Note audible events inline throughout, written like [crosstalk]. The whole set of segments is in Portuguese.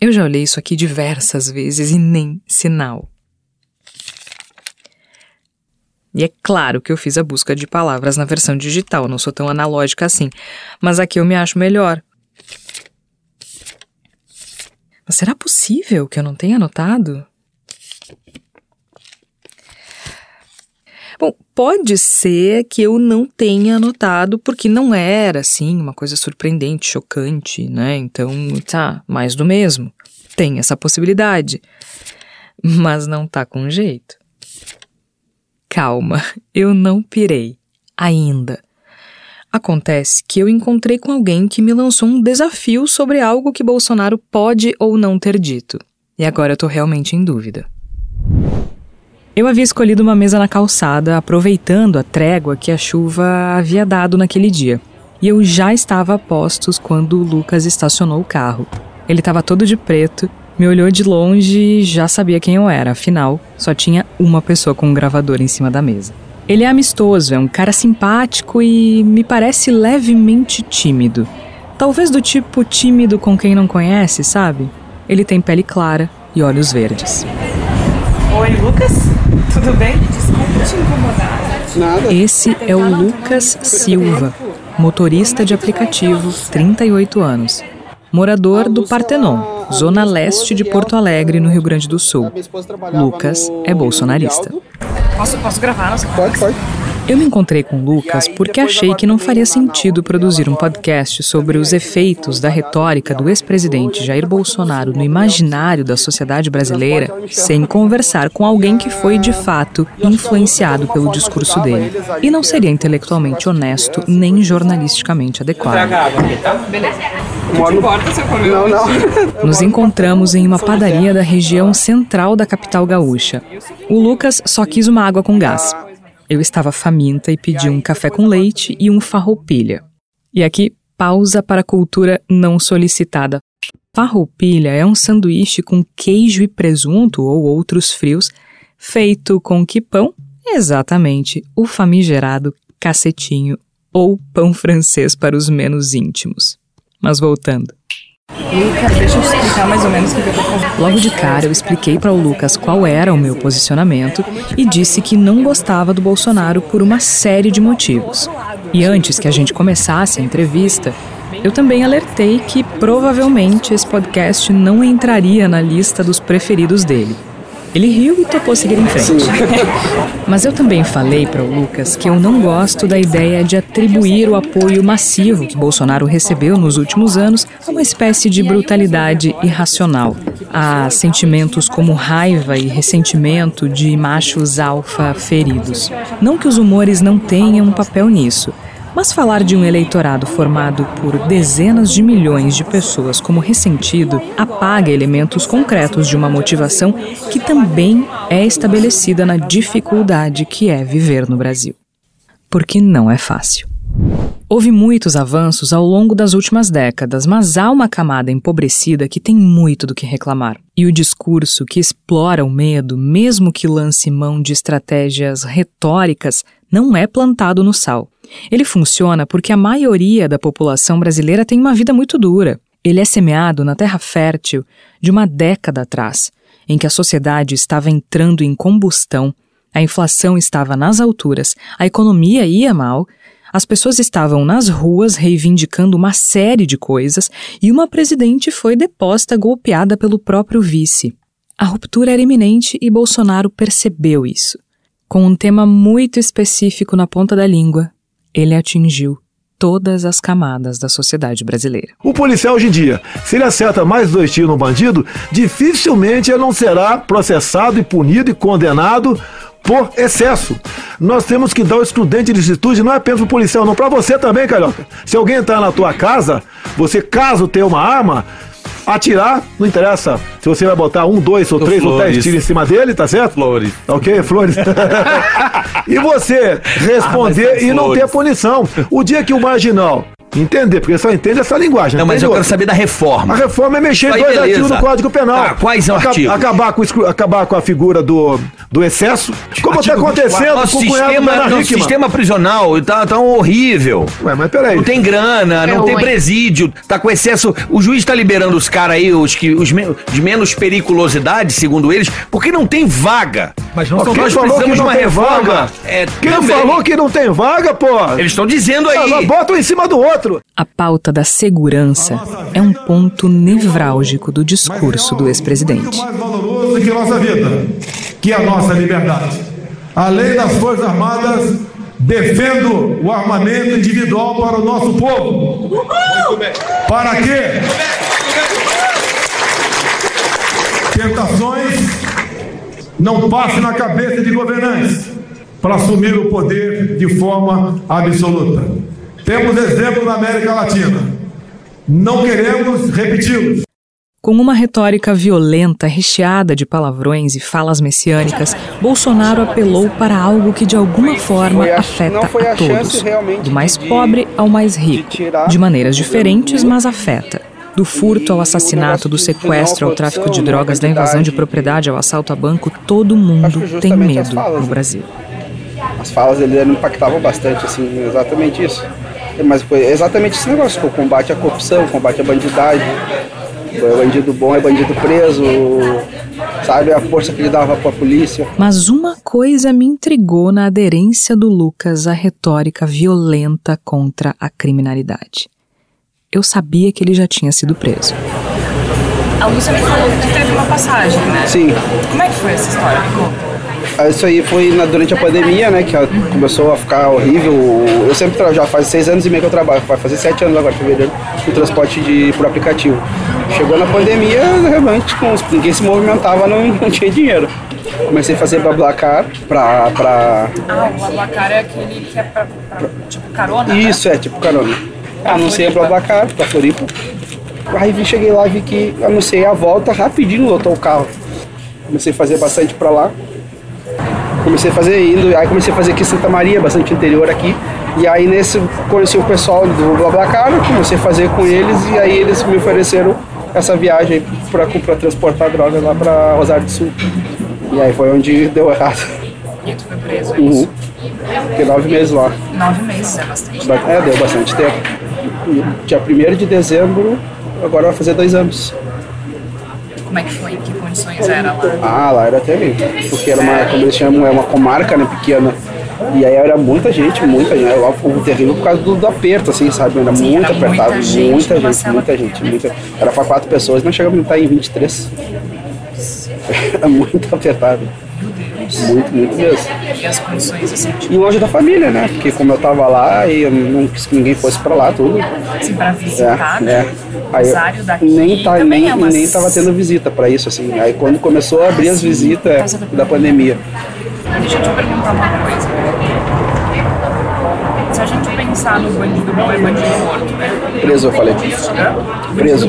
Eu já olhei isso aqui diversas vezes e nem sinal. E é claro que eu fiz a busca de palavras na versão digital, não sou tão analógica assim, mas aqui eu me acho melhor. Mas será possível que eu não tenha anotado? Bom, pode ser que eu não tenha anotado porque não era assim uma coisa surpreendente, chocante, né? Então, tá, mais do mesmo. Tem essa possibilidade. Mas não tá com jeito. Calma, eu não pirei. Ainda. Acontece que eu encontrei com alguém que me lançou um desafio sobre algo que Bolsonaro pode ou não ter dito. E agora eu tô realmente em dúvida. Eu havia escolhido uma mesa na calçada, aproveitando a trégua que a chuva havia dado naquele dia. E eu já estava a postos quando o Lucas estacionou o carro. Ele estava todo de preto, me olhou de longe e já sabia quem eu era, afinal, só tinha uma pessoa com um gravador em cima da mesa. Ele é amistoso, é um cara simpático e me parece levemente tímido. Talvez do tipo tímido com quem não conhece, sabe? Ele tem pele clara e olhos verdes. Oi, Lucas? Tudo bem? Desculpa te incomodar. Nada. Esse é o Lucas Silva, motorista de aplicativo, 38 anos. Morador do Partenon, zona leste de Porto Alegre, no Rio Grande do Sul. Lucas é bolsonarista. Posso, posso gravar? Pode, pode. Eu me encontrei com o Lucas porque achei que não faria sentido produzir um podcast sobre os efeitos da retórica do ex-presidente Jair Bolsonaro no imaginário da sociedade brasileira sem conversar com alguém que foi de fato influenciado pelo discurso dele. E não seria intelectualmente honesto nem jornalisticamente adequado. Beleza. Não importa se eu comer Não, não. Nos encontramos em uma padaria da região central da capital gaúcha. O Lucas só quis uma água com gás. Eu estava faminta e pedi um café com leite e um farroupilha. E aqui, pausa para a cultura não solicitada. Farroupilha é um sanduíche com queijo e presunto ou outros frios, feito com que pão? Exatamente, o famigerado cacetinho ou pão francês para os menos íntimos. Mas voltando. Lucas, deixa eu te explicar mais ou menos o que eu tô fazendo. Logo de cara, eu expliquei para o Lucas qual era o meu posicionamento e disse que não gostava do Bolsonaro por uma série de motivos. E antes que a gente começasse a entrevista, eu também alertei que provavelmente esse podcast não entraria na lista dos preferidos dele. Ele riu e topou seguir em frente. [laughs] Mas eu também falei para o Lucas que eu não gosto da ideia de atribuir o apoio massivo que Bolsonaro recebeu nos últimos anos a uma espécie de brutalidade irracional, a sentimentos como raiva e ressentimento de machos alfa feridos. Não que os humores não tenham um papel nisso. Mas falar de um eleitorado formado por dezenas de milhões de pessoas como ressentido apaga elementos concretos de uma motivação que também é estabelecida na dificuldade que é viver no Brasil. Porque não é fácil. Houve muitos avanços ao longo das últimas décadas, mas há uma camada empobrecida que tem muito do que reclamar. E o discurso que explora o medo, mesmo que lance mão de estratégias retóricas, não é plantado no sal. Ele funciona porque a maioria da população brasileira tem uma vida muito dura. Ele é semeado na terra fértil de uma década atrás, em que a sociedade estava entrando em combustão, a inflação estava nas alturas, a economia ia mal, as pessoas estavam nas ruas reivindicando uma série de coisas e uma presidente foi deposta golpeada pelo próprio vice. A ruptura era iminente e Bolsonaro percebeu isso. Com um tema muito específico na ponta da língua, ele atingiu todas as camadas da sociedade brasileira. O policial hoje em dia, se ele acerta mais dois tiros no bandido, dificilmente ele não será processado e punido e condenado por excesso. Nós temos que dar o excludente de licitude, não é apenas pro policial, não, para você também, Carioca. Se alguém entrar na tua casa, você caso tenha uma arma, atirar, não interessa se você vai botar um, dois ou três ou dez tiros em cima dele, tá certo? Flores. Ok, flores. [laughs] e você responder Ah, e não flores. ter punição. O dia que o marginal entender, porque só entende essa linguagem. Não, mas eu quero saber da reforma. A reforma é mexer em dois beleza. artigos do Código Penal. Tá, quais são os Aca- artigos? Acabar com, acabar com a figura do, do excesso, como está Artigo 24. acontecendo Nosso com o sistema, nosso Hickman. sistema prisional tá tão horrível. Ué, mas peraí. Não tem grana, não É, tem ué. presídio, tá com excesso. O juiz tá liberando os caras aí, os, que, os me- de menos periculosidade, segundo eles, porque não tem vaga. Mas não Ó, são quem nós falou que precisamos de não uma tem reforma. vaga? É, Quem também. falou que não tem vaga, pô? Eles estão dizendo aí. Ah, Bota um em cima do outro. A pauta da segurança é um ponto nevrálgico do discurso do ex-presidente. Muito mais valoroso que nossa vida, que é a nossa liberdade. A lei das Forças Armadas defendo o armamento individual para o nosso povo. Para quê? Tentações não passem na cabeça de governantes para assumir o poder de forma absoluta. Temos exemplos na América Latina. Não queremos repeti-los. Com uma retórica violenta, recheada de palavrões e falas messiânicas, Bolsonaro apelou para algo que de alguma forma a- afeta a todos, do mais de- pobre ao mais rico, de maneiras diferentes, mas afeta. Do furto ao assassinato, do sequestro ao tráfico de drogas, da invasão de propriedade ao assalto a banco, todo mundo tem medo falas, no né? Brasil. As falas dele impactavam bastante, assim, exatamente isso. Mas foi exatamente esse negócio, o combate à corrupção, o combate à bandidagem. O bandido bom é bandido preso, sabe? A força que ele dava pra polícia. Mas uma coisa me intrigou na aderência do Lucas à retórica violenta contra a criminalidade. Eu sabia que ele já tinha sido preso. A Lúcia me falou que teve uma passagem, né? Sim, Como é que foi essa história? Me conta. Isso aí foi na- durante a pandemia, né? Que começou a ficar horrível. Eu sempre já faz seis anos e meio que eu trabalho, vai fazer sete anos agora, fevereiro, no transporte de, por aplicativo. Chegou na pandemia, realmente, com ninguém se movimentava, não, [laughs] não tinha dinheiro. Comecei a fazer BlaBlaCar pra, pra... Ah, o Abacar é aquele que é pra, pra, tipo carona, né? Isso, é, tipo carona. Anunciei a BlaBlaCar pra Floripa. Aí vi- cheguei lá e vi que anunciei a volta, rapidinho lotou o carro. Comecei a fazer bastante pra lá. Comecei a fazer indo, aí comecei a fazer aqui em Santa Maria, bastante interior aqui. E aí nesse conheci o pessoal do BlaBlaCar, comecei a fazer com eles e aí eles me ofereceram essa viagem pra transportar drogas lá pra Rosário do Sul. E aí foi onde deu errado. E tu foi preso, é Uhum. Fiquei nove meses lá. Nove meses, é bastante. Ba- É, deu bastante tempo. Dia 1 de dezembro, agora vai fazer dois anos. Como é que foi? Que condições era lá? Ah, lá era terrível. Porque era uma, como eles chamam, é uma comarca, né, pequena. E aí era muita gente, muita gente. Lá foi terrível por causa do, do aperto, assim, sabe? Era Sim, muito era muita apertado, gente muita gente, muita gente, muita. Era pra quatro pessoas, nós chegamos a estar em 23. [laughs] Era muito apertado. Muito, muito mesmo. E as condições, assim, tipo, E longe da família, né? Porque como eu tava lá e eu não quis que ninguém fosse pra lá, tudo. assim pra visitar, É, né? é. Aí eu daqui nem, tá, nem, é umas- nem tava tendo visita pra isso, assim. Aí quando começou a abrir as visitas é, da pandemia. Deixa eu te perguntar uma coisa. Se a gente pensar no bandido bom é bandido morto, né? Preso, eu falei. Preso. Preso.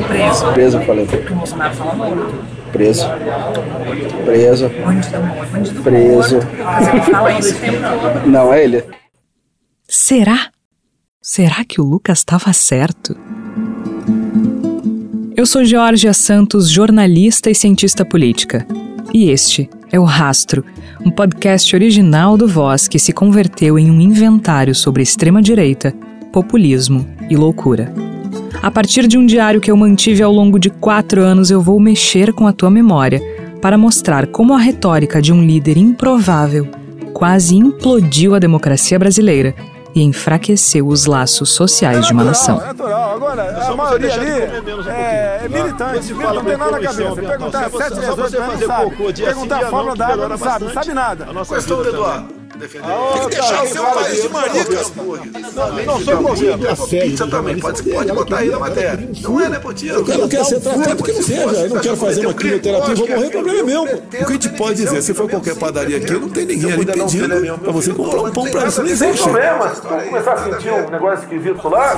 Preso, eu falei. Porque o Bolsonaro fala morto. Preso. Preso. Preso. Não, é ele. Será? Será que o Lucas estava certo? Eu sou Georgia Santos, jornalista e cientista política. E este é o Rastro, um podcast original do Voz que se converteu em um inventário sobre extrema-direita, populismo e loucura. A partir de um diário que eu mantive ao longo de quatro anos, eu vou mexer com a tua memória para mostrar como a retórica de um líder improvável quase implodiu a democracia brasileira e enfraqueceu os laços sociais de uma nação. natural. Agora, a maioria ali é, é militante, não tem nada na cabeça. Perguntar 7 vezes 8 não sabe. Perguntar a fórmula da água, não sabe, não sabe nada. Questão, Eduardo. Tem que deixar ser um país de maricas, Não sou governo. Pizza também, pode, pode botar aí na matéria. Não é nepotismo. Eu não quero ser tratado que não seja. Eu não quero fazer uma quimioterapia, vou morrer, o problema é meu. O que a gente pode dizer? Se for qualquer padaria aqui, não tem ninguém ali pedindo pra você comprar um pão pra isso. Não existe. problemas, vamos começar a sentir um negócio esquisito lá,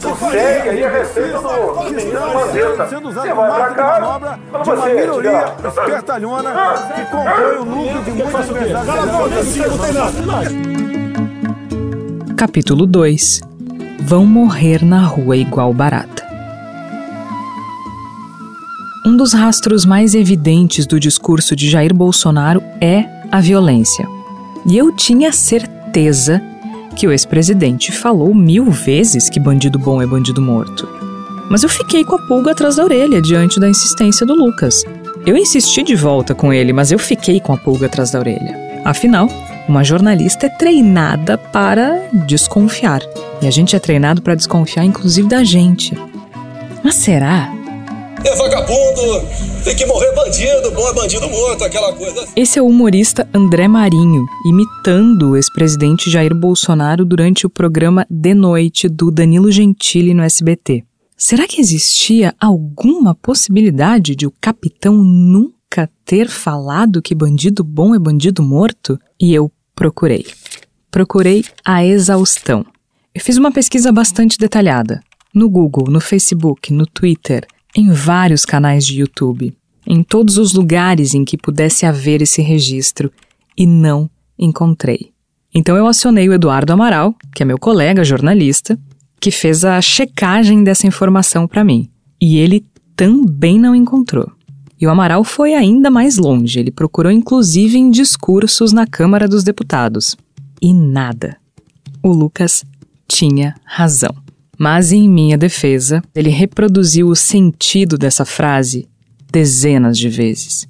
tu segue aí a receita do menino Mandetta. Você vai pra pra você, melhoria espertalhona que compõe o núcleo de muitas universidades. Capítulo 2 Vão morrer na rua igual barata. Um dos rastros mais evidentes do discurso de Jair Bolsonaro é a violência. E eu tinha certeza que o ex-presidente falou mil vezes que bandido bom é bandido morto. Mas eu fiquei com a pulga atrás da orelha diante da insistência do Lucas. Eu insisti de volta com ele, mas eu fiquei com a pulga atrás da orelha. Afinal, uma jornalista é treinada para desconfiar. E a gente é treinado para desconfiar, inclusive, da gente. Mas será? É vagabundo, tem que morrer bandido, bom é bandido morto, aquela coisa. Esse é o humorista André Marinho, imitando o ex-presidente Jair Bolsonaro durante o programa De Noite do Danilo Gentili no SBT. Será que existia alguma possibilidade de o capitão nunca ter falado que bandido bom é bandido morto? E eu procurei. Procurei a exaustão. Eu fiz uma pesquisa bastante detalhada. No Google, no Facebook, no Twitter, em vários canais de YouTube, em todos os lugares em que pudesse haver esse registro, e não encontrei. Então eu acionei o Eduardo Amaral, que é meu colega jornalista, que fez a checagem dessa informação para mim. E ele também não encontrou. E o Amaral foi ainda mais longe, ele procurou inclusive em discursos na Câmara dos Deputados. E nada. O Lucas tinha razão. Mas, em minha defesa, ele reproduziu o sentido dessa frase dezenas de vezes.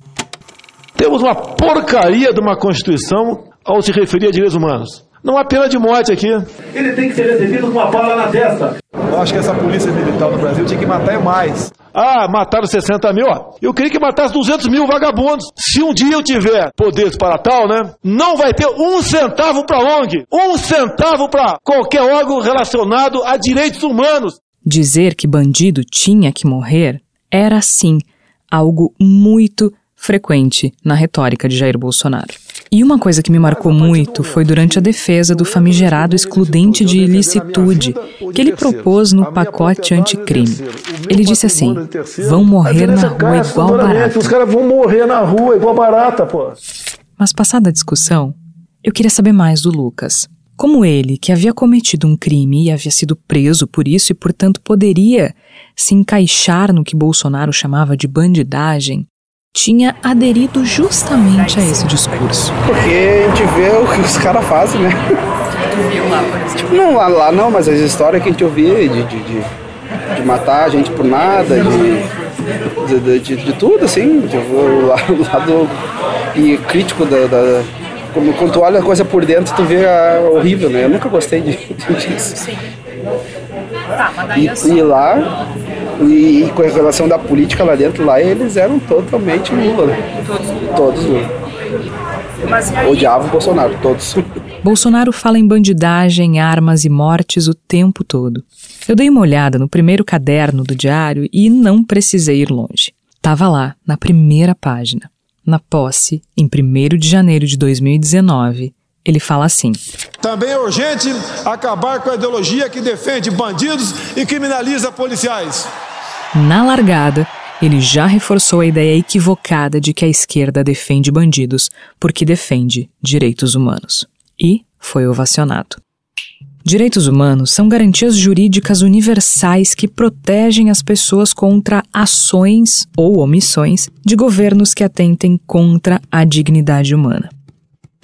Temos uma porcaria de uma Constituição ao se referir a direitos humanos. Não há pena de morte aqui. Ele tem que ser recebido com uma bala na testa. Eu acho que essa polícia militar no Brasil tinha que matar mais. Ah, mataram 60 mil? Eu queria que matasse 200 mil vagabundos. Se um dia eu tiver poderes para tal, né? Não vai ter um centavo para ONG. Um centavo para qualquer órgão relacionado a direitos humanos. Dizer que bandido tinha que morrer era, sim, algo muito frequente na retórica de Jair Bolsonaro. E uma coisa que me marcou muito foi durante a defesa do famigerado excludente de ilicitude que ele propôs no pacote anticrime. Ele disse assim: vão morrer na rua igual barata. Os caras vão morrer na rua igual barata, pô. Mas passada a discussão, eu queria saber mais do Lucas. Como ele, que havia cometido um crime e havia sido preso por isso e, portanto, poderia se encaixar no que Bolsonaro chamava de bandidagem, tinha aderido justamente a esse discurso. Porque a gente vê o que os caras fazem, né? Tu viu lá, por exemplo? Não, lá, lá não, mas as histórias que a gente ouvia de, de, de, de matar a gente por nada, de, de, de, de tudo, assim, de, o lado, o lado e crítico da, da como quando tu olha a coisa por dentro, tu vê a, horrível, né? Eu nunca gostei de, [laughs] disso. Tá, mas daí E, e lá, e, e com a relação da política lá dentro, lá eles eram totalmente Lula, né? Todos Lula. Aí, Odiavam o Bolsonaro, todos. Bolsonaro fala em bandidagem, armas e mortes o tempo todo. Eu dei uma olhada no primeiro caderno do diário e não precisei ir longe. Tava lá, na primeira página. Na posse, em 1 de janeiro de 2019, ele fala assim: Também é urgente acabar com a ideologia que defende bandidos e criminaliza policiais. Na largada, ele já reforçou a ideia equivocada de que a esquerda defende bandidos porque defende direitos humanos. E foi ovacionado. Direitos humanos são garantias jurídicas universais que protegem as pessoas contra ações ou omissões de governos que atentem contra a dignidade humana.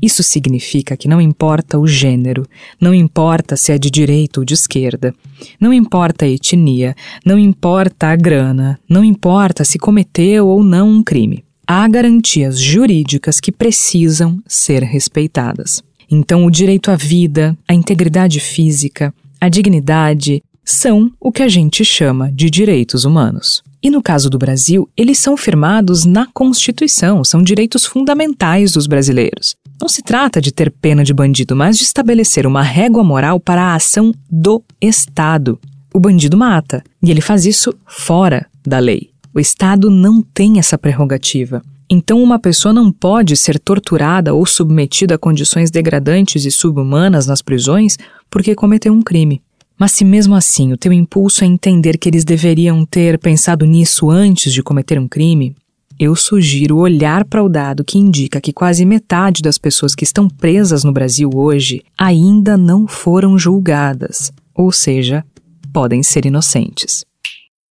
Isso significa que não importa o gênero, não importa se é de direita ou de esquerda, não importa a etnia, não importa a grana, não importa se cometeu ou não um crime. Há garantias jurídicas que precisam ser respeitadas. Então, o direito à vida, a integridade física, a dignidade são o que a gente chama de direitos humanos. E no caso do Brasil, eles são firmados na Constituição, são direitos fundamentais dos brasileiros. Não se trata de ter pena de bandido, mas de estabelecer uma régua moral para a ação do Estado. O bandido mata, e ele faz isso fora da lei. O Estado não tem essa prerrogativa. Então, uma pessoa não pode ser torturada ou submetida a condições degradantes e subhumanas nas prisões porque cometeu um crime. Mas se mesmo assim o teu impulso é entender que eles deveriam ter pensado nisso antes de cometer um crime, eu sugiro olhar para o dado que indica que quase metade das pessoas que estão presas no Brasil hoje ainda não foram julgadas, ou seja, podem ser inocentes.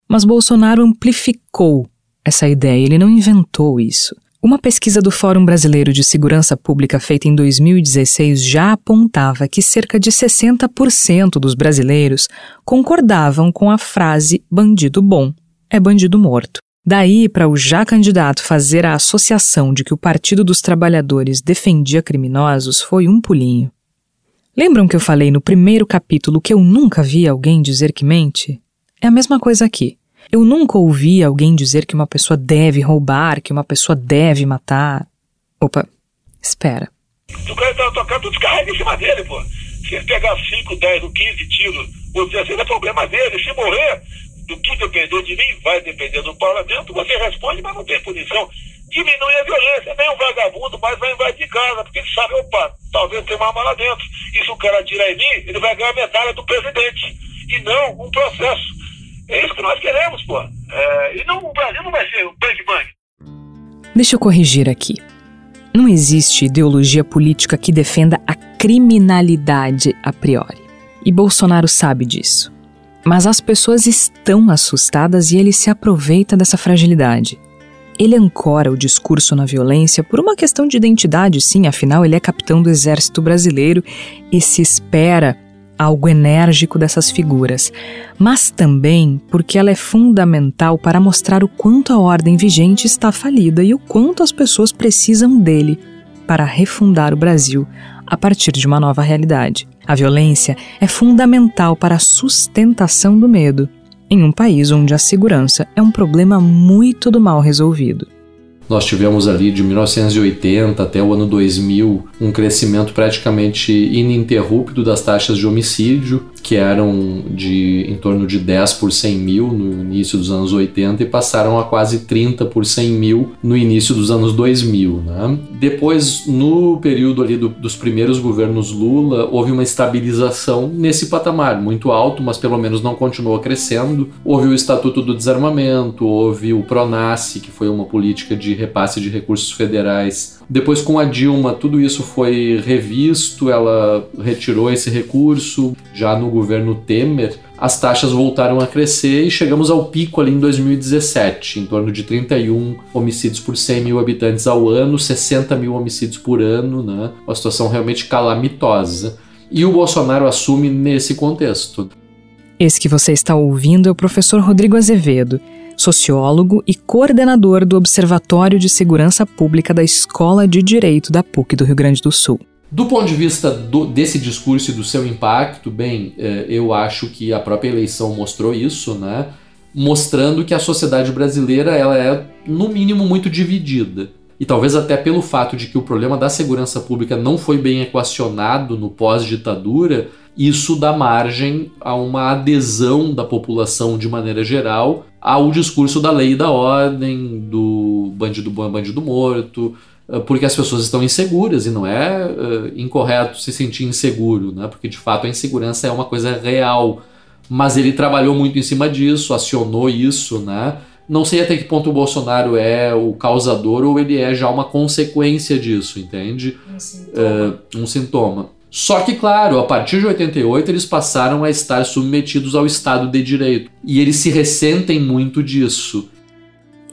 Mas Bolsonaro amplificou essa ideia, ele não inventou isso. Uma pesquisa do Fórum Brasileiro de Segurança Pública feita em 2016 já apontava que cerca de 60% dos brasileiros concordavam com a frase bandido bom é bandido morto. Daí para o já candidato fazer a associação de que o Partido dos Trabalhadores defendia criminosos foi um pulinho. Lembram que eu falei no primeiro capítulo que eu nunca vi alguém dizer que mente? É a mesma coisa aqui. Eu nunca ouvi alguém dizer que uma pessoa deve roubar, que uma pessoa deve matar. Opa, espera. Se o cara tá tocando, tu descarrega em cima dele, pô. Se ele pegar 5, 10 ou 15 tiros, ou 16, é problema dele. Se morrer, do que depender de mim, vai depender do parlamento, você responde, mas não tem punição diminui a violência. Nem um vagabundo mais vai invadir casa, porque ele sabe, opa, talvez tenha uma arma lá dentro. E se o cara atirar em mim, ele vai ganhar a medalha do presidente. E não um processo. É isso que nós queremos, pô. É, e não, o Brasil não vai ser um bang-bang. Deixa eu corrigir aqui. Não existe ideologia política que defenda a criminalidade a priori. E Bolsonaro sabe disso. Mas as pessoas estão assustadas e ele se aproveita dessa fragilidade. Ele ancora o discurso na violência por uma questão de identidade, sim, afinal ele é capitão do exército brasileiro e se espera algo enérgico dessas figuras, mas também porque ela é fundamental para mostrar o quanto a ordem vigente está falida e o quanto as pessoas precisam dele para refundar o Brasil a partir de uma nova realidade. A violência é fundamental para a sustentação do medo em um país onde a segurança é um problema muito do mal resolvido. Nós tivemos ali de 1980 até o ano 2000 um crescimento praticamente ininterrupto das taxas de homicídio, que eram de em torno de 10 por 100 mil no início dos anos 80 e passaram a quase 30 por 100 mil no início dos anos 2000. Né? Depois, no período ali do, dos primeiros governos Lula, houve uma estabilização nesse patamar, muito alto, mas pelo menos não continuou crescendo. Houve o Estatuto do Desarmamento, houve o PRONASSE, que foi uma política de repasse de recursos federais. Depois, com a Dilma, tudo isso foi revisto, ela retirou esse recurso. Já no governo Temer, as taxas voltaram a crescer e chegamos ao pico ali em 2017, em torno de 31 homicídios por 100 mil habitantes ao ano, 60 mil homicídios por ano, né? Uma situação realmente calamitosa. E o Bolsonaro assume nesse contexto. Esse que você está ouvindo é o professor Rodrigo Azevedo sociólogo e coordenador do Observatório de Segurança Pública da Escola de Direito da PUC do Rio Grande do Sul. Do ponto de vista do, desse discurso e do seu impacto, bem, é, eu acho que a própria eleição mostrou isso, né? Mostrando que a sociedade brasileira ela é, no mínimo, muito dividida. E talvez até pelo fato de que o problema da segurança pública não foi bem equacionado no pós-ditadura, isso dá margem a uma adesão da população de maneira geral ao discurso da lei e da ordem, do bandido bom é bandido morto, porque as pessoas estão inseguras e não é uh, incorreto se sentir inseguro, né? porque de fato a insegurança é uma coisa real. Mas ele trabalhou muito em cima disso, acionou isso, né? Não sei até que ponto o Bolsonaro é o causador ou ele é já uma consequência disso, entende? Um sintoma. Uh, um sintoma. Só que, claro, a partir de 88 eles passaram a estar submetidos ao Estado de Direito. E eles se ressentem muito disso.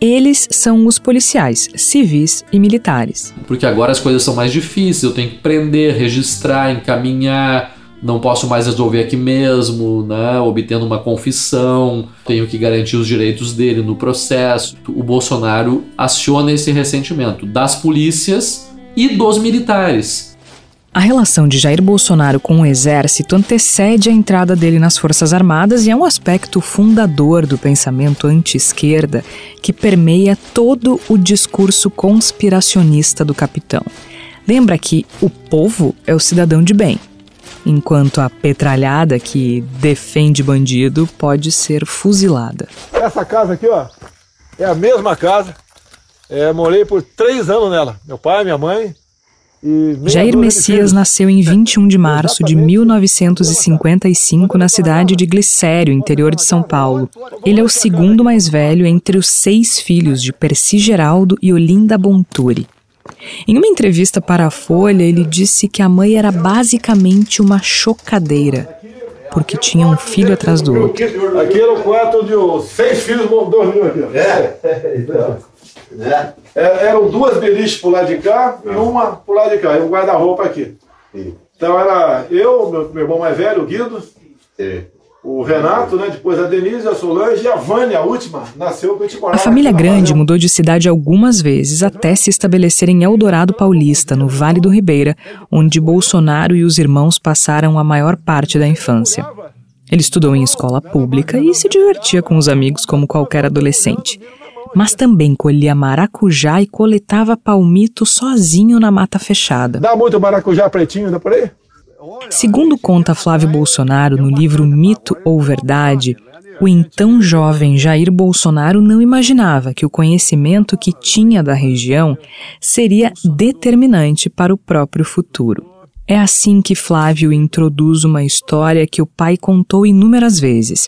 Eles são os policiais, civis e militares. Porque agora as coisas são mais difíceis, eu tenho que prender, registrar, encaminhar, não posso mais resolver aqui mesmo, né? obtendo uma confissão, tenho que garantir os direitos dele no processo. O Bolsonaro aciona esse ressentimento das polícias e dos militares a relação de Jair Bolsonaro com o exército antecede a entrada dele nas Forças Armadas e é um aspecto fundador do pensamento anti-esquerda que permeia todo o discurso conspiracionista do capitão. Lembra que o povo é o cidadão de bem, enquanto a petralhada que defende bandido pode ser fuzilada. Essa casa aqui, ó, é a mesma casa. É, morei por três anos nela. Meu pai, minha mãe, Jair Messias nasceu em 21 de março de 1955 na cidade de Glicério, interior de São Paulo. Ele é o segundo mais velho entre os seis filhos de Percy Geraldo e Olinda Bonturi. Em uma entrevista para a Folha, ele disse que a mãe era basicamente uma chocadeira. porque tinha um filho atrás do outro. Aqui era o quarto de os seis filhos dormiam aqui. ó. [laughs] É. É, Eram duas beliches pro lado de cá e uma pro lado de cá, e um guarda-roupa aqui. Então era eu, meu, meu irmão mais velho, o Guido, o Renato, né? Depois a Denise, a Solange e a Vânia, a última, nasceu que a gente A morava família grande mudou de cidade algumas vezes até se estabelecer em Eldorado Paulista, no Vale do Ribeira, onde Bolsonaro e os irmãos passaram a maior parte da infância. Ele estudou em escola pública e se divertia com os amigos como qualquer adolescente. Mas também colhia maracujá e coletava palmito sozinho na mata fechada. Dá muito maracujá pretinho, dá por aí? Segundo conta Flávio Bolsonaro no livro Mito ou Verdade, o então jovem Jair Bolsonaro não imaginava que o conhecimento que tinha da região seria determinante para o próprio futuro. É assim que Flávio introduz uma história que o pai contou inúmeras vezes,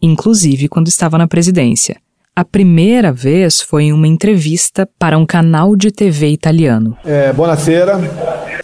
inclusive quando estava na presidência. A primeira vez foi em uma entrevista para um canal de TV italiano. É, buonasera.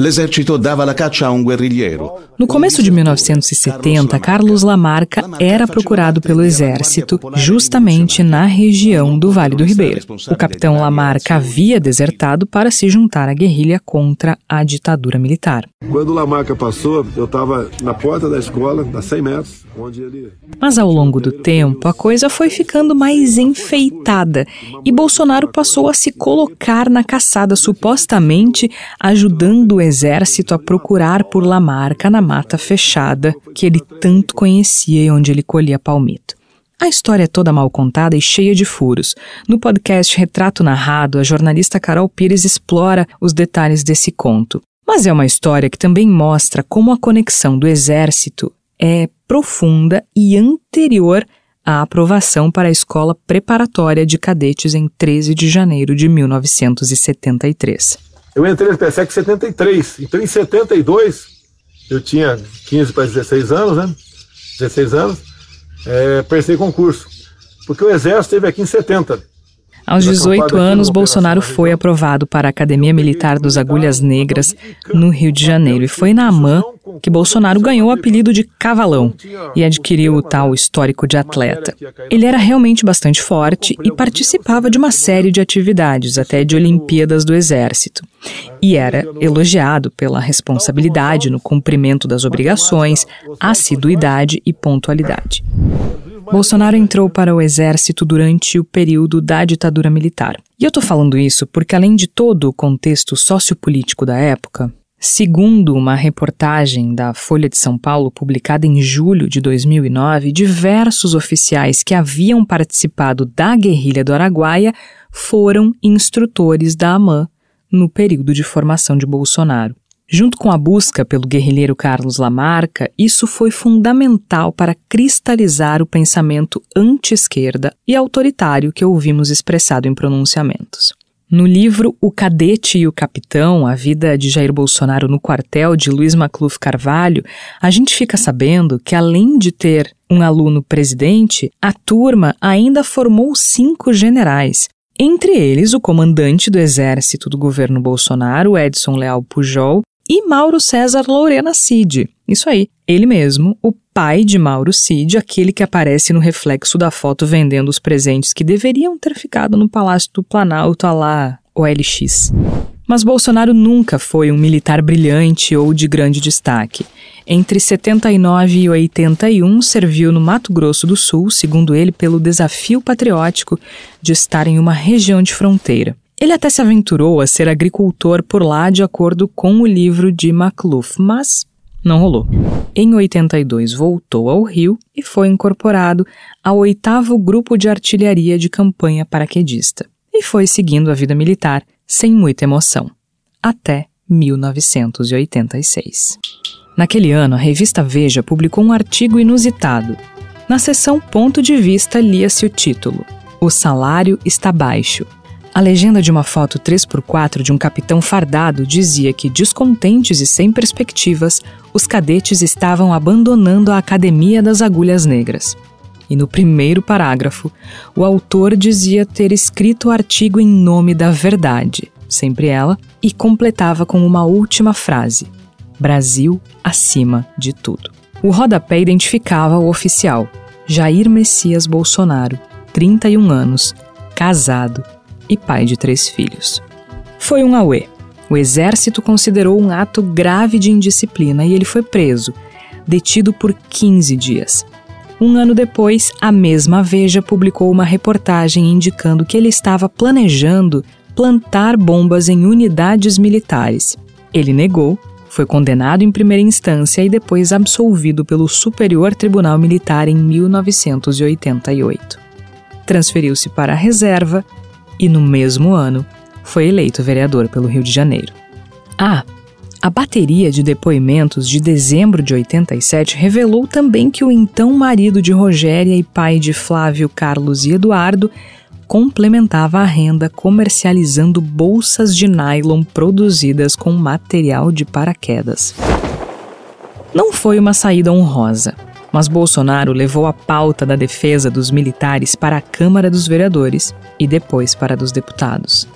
L'esercito dava la caccia a un guerrigliero. No começo de 1970, Carlos Lamarca era procurado pelo exército justamente na região do Vale do Ribeira. O capitão Lamarca havia desertado para se juntar à guerrilha contra a ditadura militar. Quando Lamarca passou, eu estava na porta da escola, a 100 metros, onde ele... Mas ao longo do tempo, a coisa foi ficando mais enfeitada e Bolsonaro passou a se colocar na caçada, supostamente ajudando o exército a procurar por Lamarca na mata fechada que ele tanto conhecia e onde ele colhia palmito. A história é toda mal contada e cheia de furos. No podcast Retrato Narrado, a jornalista Carol Pires explora os detalhes desse conto. Mas é uma história que também mostra como a conexão do exército é profunda e anterior à aprovação para a escola preparatória de cadetes em 13 de janeiro de 1973. Eu entrei no PSEC em 73, então em 72, eu tinha 15 para 16 anos, né? 16 anos, é, prestei concurso. Porque o Exército esteve aqui em 70. Aos Na 18 acampada aqui anos, no Bolsonaro foi aprovado para a Academia Militar dos Agulhas Negras, no Rio de Janeiro, e foi na AMAN que Bolsonaro ganhou o apelido de Cavalão e adquiriu o tal histórico de atleta. Ele era realmente bastante forte e participava de uma série de atividades, até de Olimpíadas do Exército. E era elogiado pela responsabilidade no cumprimento das obrigações, assiduidade e pontualidade. Bolsonaro entrou para o exército durante o período da ditadura militar. E eu tô falando isso porque, além de todo o contexto sociopolítico da época, segundo uma reportagem da Folha de São Paulo publicada em julho de 2009, diversos oficiais que haviam participado da guerrilha do Araguaia foram instrutores da AMAN no período de formação de Bolsonaro. Junto com a busca pelo guerrilheiro Carlos Lamarca, isso foi fundamental para cristalizar o pensamento anti-esquerda e autoritário que ouvimos expressado em pronunciamentos. No livro O Cadete e o Capitão, a vida de Jair Bolsonaro no quartel de Luiz Macluf Carvalho, a gente fica sabendo que além de ter um aluno presidente, a turma ainda formou cinco generais, entre eles o comandante do exército do governo Bolsonaro, Edson Leal Pujol, e Mauro César Lorena Cid. Isso aí, ele mesmo, o pai de Mauro Cid, aquele que aparece no reflexo da foto vendendo os presentes que deveriam ter ficado no Palácio do Planalto a lá OLX. Mas Bolsonaro nunca foi um militar brilhante ou de grande destaque. Entre 79 e 81, serviu no Mato Grosso do Sul, segundo ele, pelo desafio patriótico de estar em uma região de fronteira. Ele até se aventurou a ser agricultor por lá, de acordo com o livro de Macluf, mas não rolou. Em 82, voltou ao Rio e foi incorporado ao oitavo Grupo de Artilharia de Campanha Paraquedista. E foi seguindo a vida militar sem muita emoção, até 1986. Naquele ano, a revista Veja publicou um artigo inusitado. Na seção Ponto de Vista, lia-se o título: O salário está baixo. A legenda de uma foto 3x4 de um capitão fardado dizia que, descontentes e sem perspectivas, os cadetes estavam abandonando a Academia das Agulhas Negras. E no primeiro parágrafo, o autor dizia ter escrito o artigo em nome da verdade, sempre ela, e completava com uma última frase: Brasil acima de tudo. O rodapé identificava o oficial, Jair Messias Bolsonaro, 31 anos, casado e pai de três filhos. Foi um auê. O exército considerou um ato grave de indisciplina e ele foi preso, detido por 15 dias. Um ano depois, a mesma Veja publicou uma reportagem indicando que ele estava planejando plantar bombas em unidades militares. Ele negou, foi condenado em primeira instância e depois absolvido pelo Superior Tribunal Militar em 1988. Transferiu-se para a reserva e, no mesmo ano, foi eleito vereador pelo Rio de Janeiro. Ah, a bateria de depoimentos de dezembro de 87 revelou também que o então marido de Rogéria e pai de Flávio, Carlos e Eduardo complementava a renda comercializando bolsas de nylon produzidas com material de paraquedas. Não foi uma saída honrosa, mas Bolsonaro levou a pauta da defesa dos militares para a Câmara dos Vereadores e depois para a dos deputados.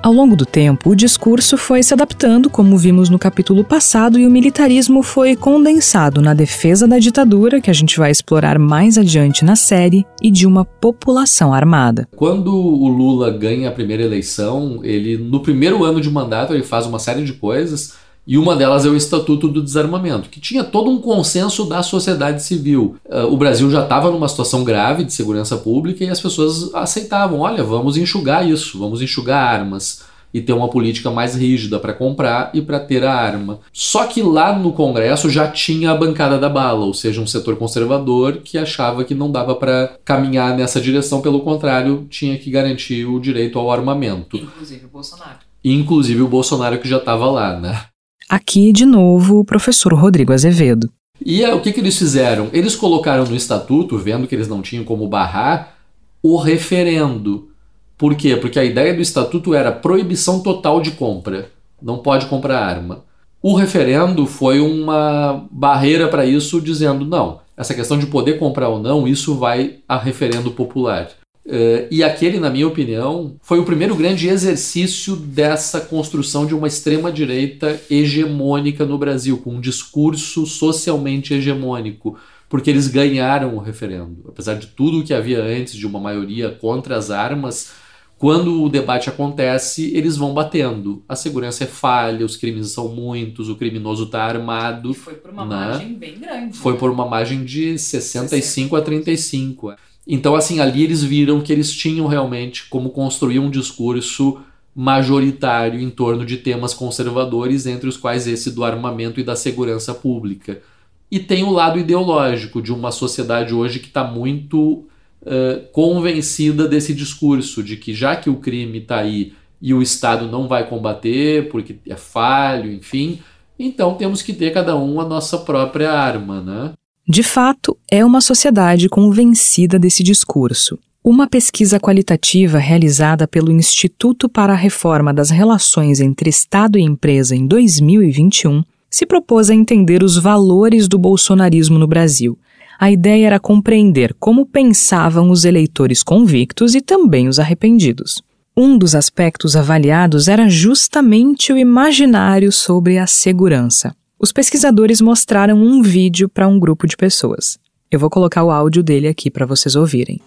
Ao longo do tempo, o discurso foi se adaptando, como vimos no capítulo passado, e o militarismo foi condensado na defesa da ditadura, que a gente vai explorar mais adiante na série, e de uma população armada. Quando o Lula ganha a primeira eleição, ele no primeiro ano de mandato ele faz uma série de coisas e uma delas é o Estatuto do Desarmamento, que tinha todo um consenso da sociedade civil. Uh, o Brasil já estava numa situação grave de segurança pública e as pessoas aceitavam: olha, vamos enxugar isso, vamos enxugar armas e ter uma política mais rígida para comprar e para ter a arma. Só que lá no Congresso já tinha a bancada da bala, ou seja, um setor conservador que achava que não dava para caminhar nessa direção, pelo contrário, tinha que garantir o direito ao armamento. Inclusive o Bolsonaro. Inclusive o Bolsonaro que já estava lá, né? Aqui, de novo, o professor Rodrigo Azevedo. E é, o que, que eles fizeram? Eles colocaram no estatuto, vendo que eles não tinham como barrar, o referendo. Por quê? Porque a ideia do estatuto era proibição total de compra. Não pode comprar arma. O referendo foi uma barreira para isso, dizendo não, essa questão de poder comprar ou não, isso vai a referendo popular. Uh, e aquele, na minha opinião, foi o primeiro grande exercício dessa construção de uma extrema-direita hegemônica no Brasil, com um discurso socialmente hegemônico, porque eles ganharam o referendo. Apesar de tudo o que havia antes de uma maioria contra as armas, quando o debate acontece, eles vão batendo. A segurança é falha, os crimes são muitos, o criminoso está armado. E foi por uma né? margem bem grande. Foi né? por uma margem de 65 60. a 35. Então, assim, ali eles viram que eles tinham realmente como construir um discurso majoritário em torno de temas conservadores, entre os quais esse do armamento e da segurança pública. E tem o lado ideológico de uma sociedade hoje que está muito uh, convencida desse discurso, de que já que o crime está aí e o Estado não vai combater porque é falho, enfim, então temos que ter cada um a nossa própria arma, né? De fato, é uma sociedade convencida desse discurso. Uma pesquisa qualitativa realizada pelo Instituto para a Reforma das Relações entre Estado e Empresa em 2021 se propôs a entender os valores do bolsonarismo no Brasil. A ideia era compreender como pensavam os eleitores convictos e também os arrependidos. Um dos aspectos avaliados era justamente o imaginário sobre a segurança. Os pesquisadores mostraram um vídeo para um grupo de pessoas. Eu vou colocar o áudio dele aqui para vocês ouvirem.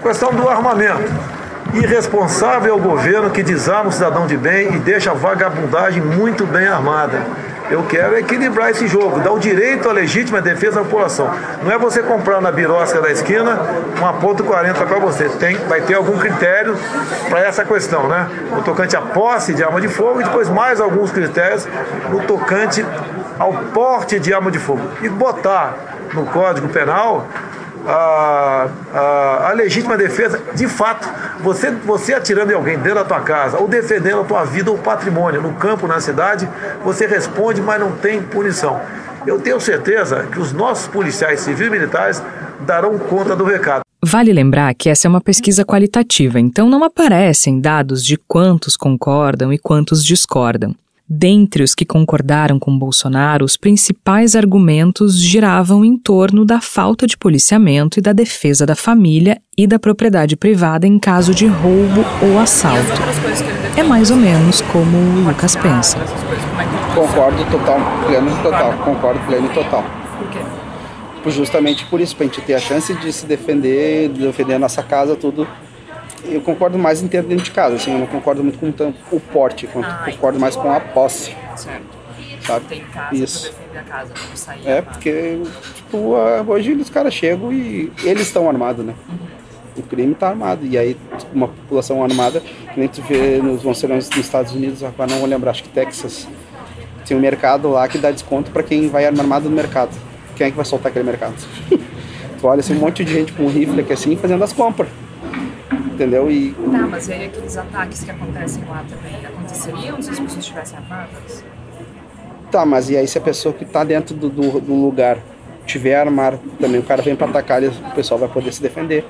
Questão do armamento. Irresponsável é o governo que desarma o cidadão de bem e deixa a vagabundagem muito bem armada. Eu quero equilibrar esse jogo, dar o direito à legítima defesa da população. Não é você comprar na birosca da esquina uma ponto .40 para você. Tem, vai ter algum critério para essa questão, né? No tocante à posse de arma de fogo e depois mais alguns critérios no tocante ao porte de arma de fogo. E botar no Código Penal a, a, a, legítima defesa, de fato, você, você atirando em alguém dentro da tua casa ou defendendo a tua vida ou patrimônio no campo, na cidade, você responde, mas não tem punição. Eu tenho certeza que os nossos policiais civis e militares darão conta do recado. Vale lembrar que essa é uma pesquisa qualitativa, então não aparecem dados de quantos concordam e quantos discordam. Dentre os que concordaram com Bolsonaro, os principais argumentos giravam em torno da falta de policiamento e da defesa da família e da propriedade privada em caso de roubo ou assalto. É mais ou menos como o Lucas pensa. Concordo total, pleno total, concordo pleno total. Justamente por isso, pra gente ter a chance de se defender, de defender a nossa casa, tudo. Eu concordo mais em ter dentro de casa, assim, eu não concordo muito com o porte, quanto Ah, concordo mais com a posse, Certo. sabe? Tem casa Isso. pra defender a casa, não sair É, armado. porque tipo, hoje os caras chegam e eles estão armados, né? O crime tá armado. E aí uma população armada, que nem tu vê nos, Estados Unidos, agora não vou lembrar, acho que Texas. Tem um mercado lá que dá desconto pra quem vai armado no mercado. Quem é que vai soltar aquele mercado? [laughs] tu olha assim, um monte de gente com rifle aqui assim, fazendo as compras. Entendeu? E Tá, mas e aí aqueles ataques que acontecem lá também aconteceriam se as pessoas estivessem armadas? Tá, mas e aí se a pessoa que tá dentro do, do, do lugar tiver armado também, o cara vem pra atacar, o pessoal vai poder se defender.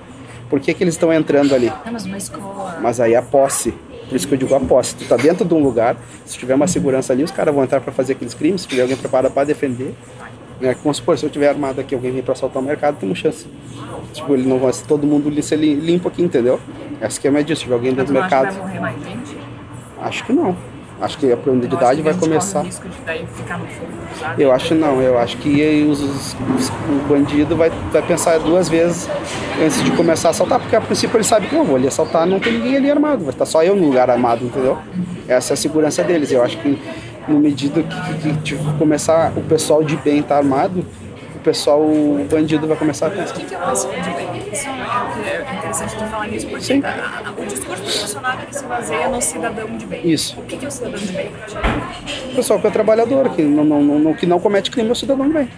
Por que, que eles estão entrando ali? Não, mas uma escola. Mas aí a posse. Por isso que eu digo a posse. Tu tá dentro de um lugar, se tiver uma segurança ali, os caras vão entrar pra fazer aqueles crimes, se tiver alguém preparado pra defender. É, vamos supor, se eu tiver armado aqui, alguém vem pra assaltar o mercado, temos chance. Tipo, ele não vai ser todo mundo li- limpo aqui, entendeu? É esquema é disso, se tiver alguém dentro do não acha que mercado. vai morrer mais gente? Acho que não. Acho que a Eu que vai a corre começar. o risco de daí ficar no fogo. Eu acho não, eu acho que os, os- os- o bandido vai, vai pensar duas vezes antes de começar a assaltar, porque a princípio ele sabe que não vou ali assaltar, não tem ninguém ali armado, vai estar só eu no lugar armado, entendeu? Essa é a segurança deles. Eu acho que no medida que, que, que tipo, começar o pessoal de bem estar armado, o pessoal, o bandido vai começar a pensar. O que, é o pessoal de bem? Isso é é interessante tu falar nisso, porque Sim. a- a- o discurso do Bolsonaro se baseia no cidadão de bem. Isso. O que, é o cidadão de bem? O pessoal que é trabalhador, que não, não, não, que não comete crime é o cidadão de bem.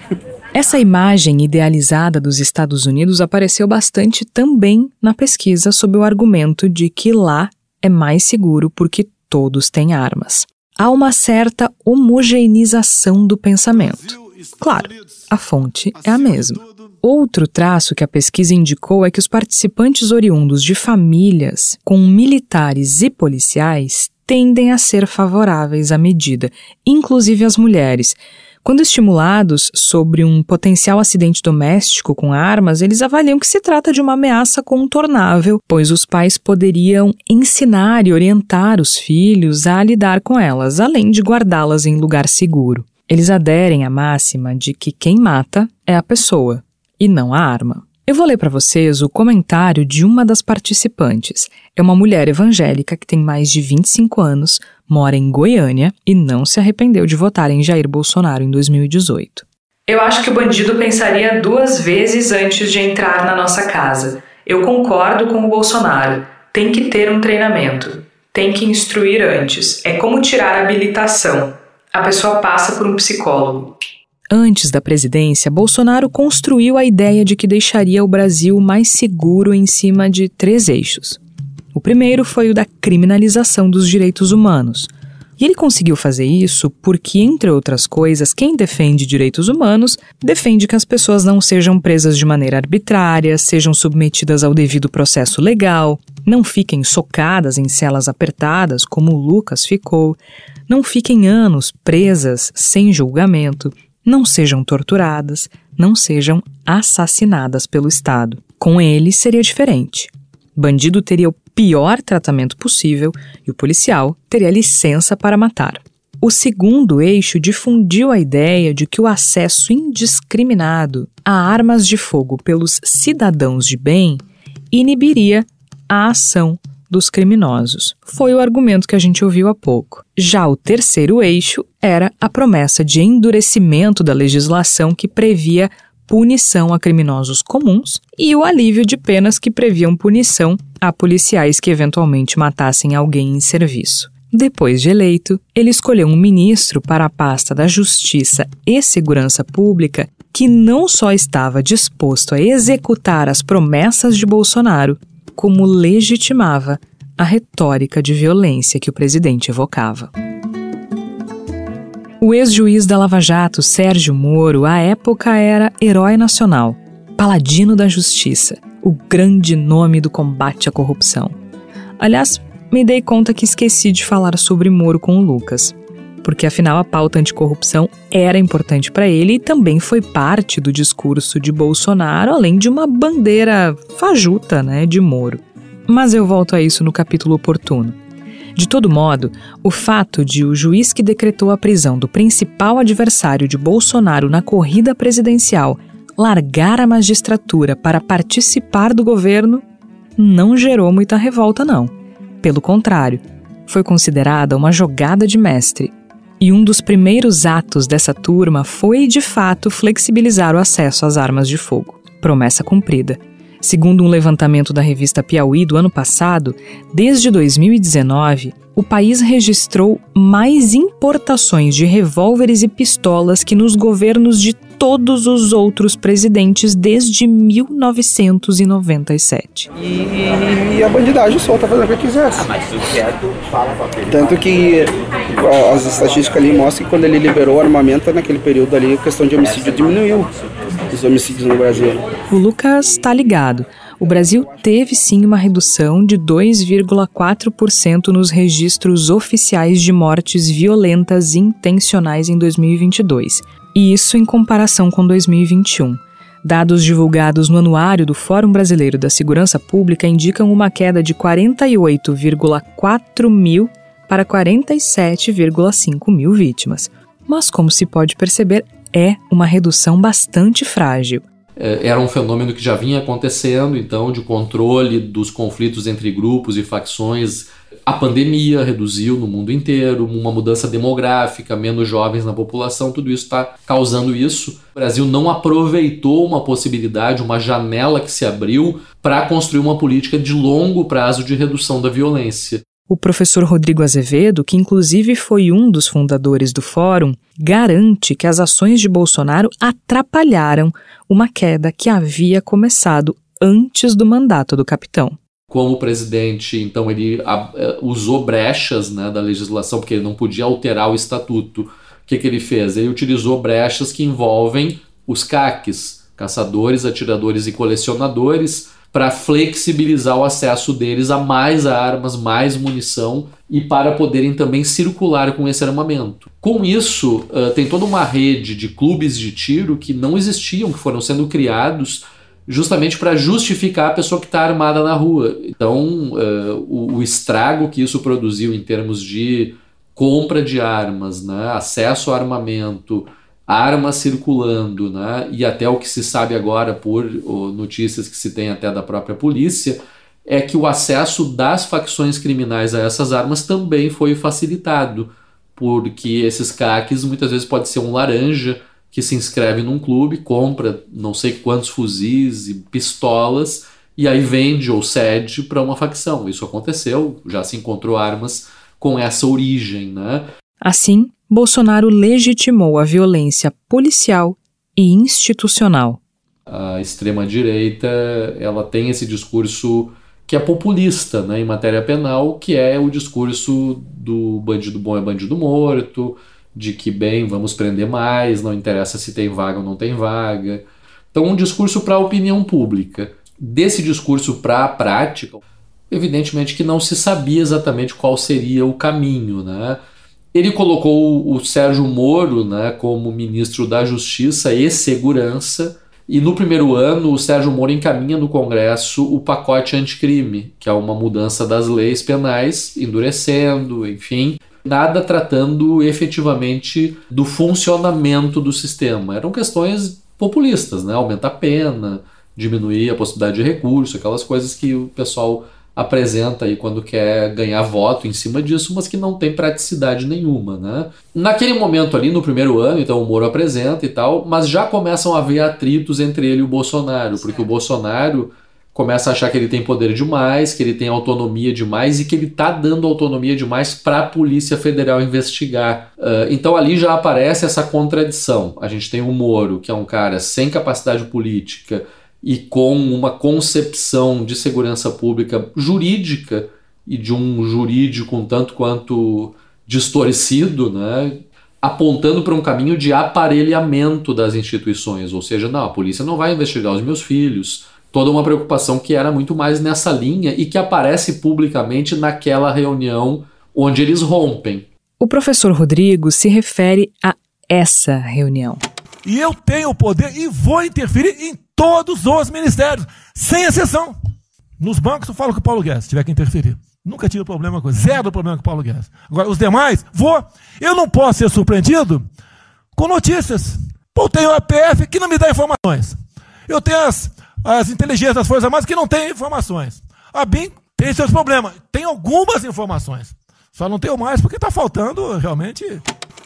Essa imagem idealizada dos Estados Unidos apareceu bastante também na pesquisa sob o argumento de que lá é mais seguro porque todos têm armas. Há uma certa homogeneização do pensamento. Claro, a fonte é a mesma. Outro traço que a pesquisa indicou é que os participantes oriundos de famílias com militares e policiais tendem a ser favoráveis à medida, inclusive as mulheres. Quando estimulados sobre um potencial acidente doméstico com armas, eles avaliam que se trata de uma ameaça contornável, pois os pais poderiam ensinar e orientar os filhos a lidar com elas, além de guardá-las em lugar seguro. Eles aderem à máxima de que quem mata é a pessoa e não a arma. Eu vou ler para vocês o comentário de uma das participantes. É uma mulher evangélica que tem mais de 25 anos, mora em Goiânia e não se arrependeu de votar em Jair Bolsonaro em 2018. Eu acho que o bandido pensaria duas vezes antes de entrar na nossa casa. Eu concordo com o Bolsonaro. Tem que ter um treinamento. Tem que instruir antes. É como tirar a habilitação. A pessoa passa por um psicólogo. Antes da presidência, Bolsonaro construiu a ideia de que deixaria o Brasil mais seguro em cima de três eixos. O primeiro foi o da criminalização dos direitos humanos. E ele conseguiu fazer isso porque, entre outras coisas, quem defende direitos humanos defende que as pessoas não sejam presas de maneira arbitrária, sejam submetidas ao devido processo legal, não fiquem socadas em celas apertadas, como o Lucas ficou, não fiquem anos presas sem julgamento, não sejam torturadas, não sejam assassinadas pelo Estado. Com ele seria diferente. Bandido teria o pior tratamento possível e o policial teria licença para matar. O segundo eixo difundiu a ideia de que o acesso indiscriminado a armas de fogo pelos cidadãos de bem inibiria a ação dos criminosos. Foi o argumento que a gente ouviu há pouco. Já o terceiro eixo era a promessa de endurecimento da legislação que previa punição a criminosos comuns e o alívio de penas que previam punição a policiais que eventualmente matassem alguém em serviço. Depois de eleito, ele escolheu um ministro para a pasta da Justiça e Segurança Pública que não só estava disposto a executar as promessas de Bolsonaro, como legitimava a retórica de violência que o presidente evocava. O ex-juiz da Lava Jato, Sérgio Moro, à época era herói nacional, paladino da justiça, o grande nome do combate à corrupção. Aliás, me dei conta que esqueci de falar sobre Moro com o Lucas, porque afinal a pauta anticorrupção era importante para ele e também foi parte do discurso de Bolsonaro, além de uma bandeira fajuta, né, de Moro. Mas eu volto a isso no capítulo oportuno. De todo modo, o fato de o juiz que decretou a prisão do principal adversário de Bolsonaro na corrida presidencial largar a magistratura para participar do governo não gerou muita revolta, não. Pelo contrário, foi considerada uma jogada de mestre. E um dos primeiros atos dessa turma foi, de fato, flexibilizar o acesso às armas de fogo. Promessa cumprida. Segundo um levantamento da revista Piauí do ano passado, desde 2019, o país registrou mais importações de revólveres e pistolas que nos governos de todos os outros presidentes desde 1997. E, e a bandidagem solta fazendo o que quisesse. Tanto que as estatísticas ali mostram que quando ele liberou o armamento, naquele período ali, a questão de homicídio diminuiu. Os homicídios no Brasil. O Lucas está ligado. O Brasil teve sim uma redução de 2,4% nos registros oficiais de mortes violentas intencionais em 2022, e isso em comparação com 2021. Dados divulgados no Anuário do Fórum Brasileiro da Segurança Pública indicam uma queda de 48,4 mil para 47,5 mil vítimas. Mas, como se pode perceber, é uma redução bastante frágil. É, era um fenômeno que já vinha acontecendo, então, de controle dos conflitos entre grupos e facções. A pandemia reduziu no mundo inteiro, uma mudança demográfica, menos jovens na população, tudo isso está causando isso. O Brasil não aproveitou uma possibilidade, uma janela que se abriu para construir uma política de longo prazo de redução da violência. O professor Rodrigo Azevedo, que inclusive foi um dos fundadores do fórum, garante que as ações de Bolsonaro atrapalharam uma queda que havia começado antes do mandato do capitão. Como presidente, então ele eh, usou brechas né, da legislação, porque ele não podia alterar o estatuto. O que, que ele fez? Ele utilizou brechas que envolvem os CACs, caçadores, atiradores e colecionadores, para flexibilizar o acesso deles a mais armas, mais munição e para poderem também circular com esse armamento. Com isso, uh, tem toda uma rede de clubes de tiro que não existiam, que foram sendo criados justamente para justificar a pessoa que está armada na rua. Então, uh, o, o, estrago que isso produziu em termos de compra de armas, né, acesso ao armamento, armas circulando, né? e até o que se sabe agora por notícias que se tem até da própria polícia, é que o acesso das facções criminais a essas armas também foi facilitado, porque esses caques muitas vezes pode ser um laranja que se inscreve num clube, compra não sei quantos fuzis e pistolas e aí vende ou cede para uma facção. Isso aconteceu, já se encontrou armas com essa origem, né? Assim, Bolsonaro legitimou a violência policial e institucional. A extrema-direita ela tem esse discurso que é populista né, em matéria penal, que é o discurso do bandido bom é bandido morto, de que, bem, vamos prender mais, não interessa se tem vaga ou não tem vaga. Então, um discurso para a opinião pública. Desse discurso para a prática, evidentemente que não se sabia exatamente qual seria o caminho, né? Ele colocou o Sérgio Moro né, como ministro da Justiça e Segurança. E no primeiro ano, o Sérgio Moro encaminha no Congresso o pacote anticrime, que é uma mudança das leis penais, endurecendo, enfim, nada tratando efetivamente do funcionamento do sistema. Eram questões populistas, né? Aumentar a pena, diminuir a possibilidade de recurso, aquelas coisas que o pessoal apresenta aí quando quer ganhar voto em cima disso, mas que não tem praticidade nenhuma, né? Naquele momento ali, no primeiro ano, então o Moro apresenta e tal, mas já começam a haver atritos entre ele e o Bolsonaro, porque o Bolsonaro começa a achar que ele tem poder demais, que ele tem autonomia demais e que ele está dando autonomia demais para a Polícia Federal investigar. Uh, então ali já aparece essa contradição. A gente tem o Moro, que é um cara sem capacidade política, e com uma concepção de segurança pública jurídica e de um jurídico um tanto quanto distorcido, né, apontando para um caminho de aparelhamento das instituições, ou seja, não, a polícia não vai investigar os meus filhos. Toda uma preocupação que era muito mais nessa linha e que aparece publicamente naquela reunião onde eles rompem. O professor Rodrigo se refere a essa reunião. E eu tenho o poder e vou interferir em todos os ministérios, sem exceção. Nos bancos eu falo com o Paulo Guedes, se tiver que interferir. Nunca tive problema com zero problema com o Paulo Guedes. Agora, os demais, vou. Eu não posso ser surpreendido com notícias. Pô, tem o APF que não me dá informações. Eu tenho as, as inteligências das Forças Armadas que não têm informações. A BIM tem seus problemas. Tem algumas informações. Só não tenho mais porque está faltando realmente.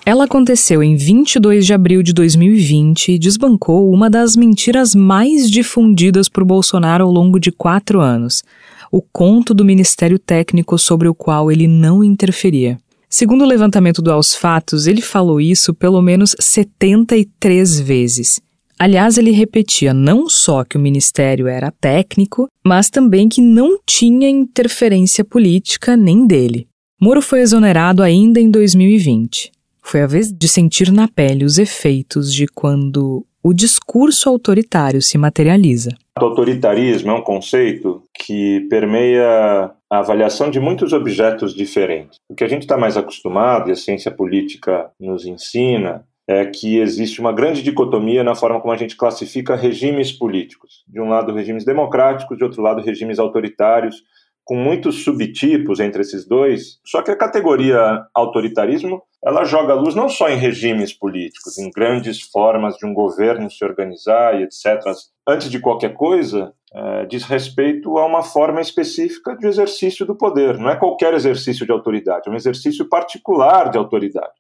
Ela aconteceu em 22 de abril de 2020 e desbancou uma das mentiras mais difundidas por Bolsonaro ao longo de quatro anos: o conto do Ministério Técnico sobre o qual ele não interferia. Segundo o levantamento do Aos Fatos, ele falou isso pelo menos 73 vezes. Aliás, ele repetia não só que o ministério era técnico, mas também que não tinha interferência política nem dele. Moro foi exonerado ainda em 2020. Foi a vez de sentir na pele os efeitos de quando o discurso autoritário se materializa. O autoritarismo é um conceito que permeia a avaliação de muitos objetos diferentes. O que a gente está mais acostumado, e a ciência política nos ensina, é que existe uma grande dicotomia na forma como a gente classifica regimes políticos. De um lado, regimes democráticos, de outro lado, regimes autoritários, com muitos subtipos entre esses dois. Só que a categoria autoritarismo ela joga luz não só em regimes políticos, em grandes formas de um governo se organizar e etc. Antes de qualquer coisa, é, diz respeito a uma forma específica de exercício do poder. Não é qualquer exercício de autoridade, é um exercício particular de autoridade.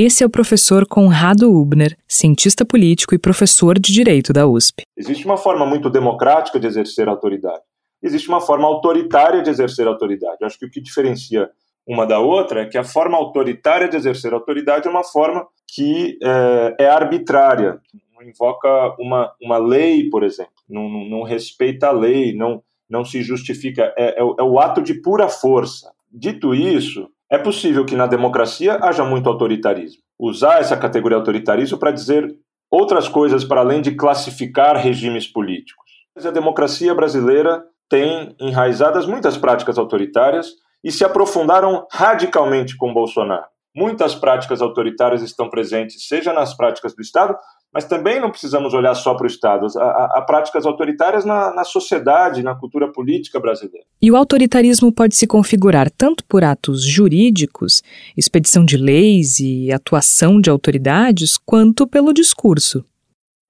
Esse é o professor Conrado Hubner, cientista político e professor de direito da USP. Existe uma forma muito democrática de exercer autoridade. Existe uma forma autoritária de exercer autoridade. Acho que o que diferencia uma da outra é que a forma autoritária de exercer autoridade é uma forma que é, é arbitrária, não invoca uma, uma lei, por exemplo, não, não, não respeita a lei, não, não se justifica, é, é, é o ato de pura força. Dito isso, é possível que na democracia haja muito autoritarismo. Usar essa categoria autoritarismo para dizer outras coisas para além de classificar regimes políticos. Mas a democracia brasileira tem enraizadas muitas práticas autoritárias e se aprofundaram radicalmente com Bolsonaro. Muitas práticas autoritárias estão presentes, seja nas práticas do Estado, mas também não precisamos olhar só para o Estado, há, práticas autoritárias na, na sociedade, na cultura política brasileira. E o autoritarismo pode se configurar tanto por atos jurídicos, expedição de leis e atuação de autoridades, quanto pelo discurso.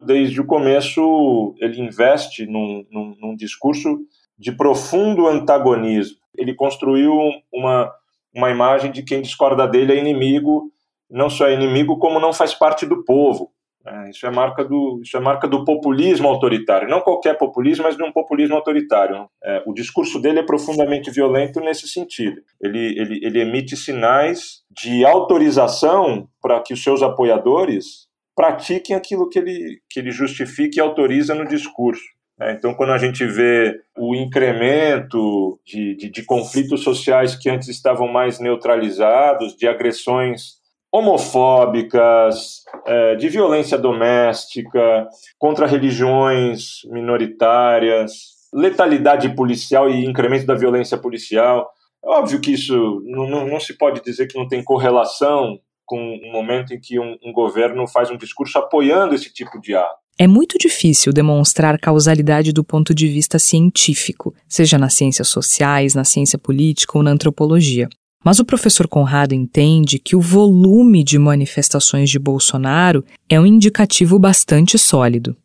Desde o começo, ele investe num, num, num discurso de profundo antagonismo ele construiu uma, uma imagem de quem discorda dele é inimigo, não só é inimigo, como não faz parte do povo. É, isso, é marca do, isso é marca do populismo autoritário. Não qualquer populismo, mas de um populismo autoritário. É, o discurso dele é profundamente violento nesse sentido. Ele, ele, ele emite sinais de autorização para que os seus apoiadores pratiquem aquilo que ele, que ele justifica e autoriza no discurso. É, então, quando a gente vê o incremento de, de, de, conflitos sociais que antes estavam mais neutralizados, de agressões homofóbicas, é, de violência doméstica, contra religiões minoritárias, letalidade policial e incremento da violência policial. É óbvio que isso não, não, não se pode dizer que não tem correlação com um momento em que um, um governo faz um discurso apoiando esse tipo de ato. É muito difícil demonstrar causalidade do ponto de vista científico, seja nas ciências sociais, na ciência política ou na antropologia. Mas o professor Conrado entende que o volume de manifestações de Bolsonaro é um indicativo bastante sólido.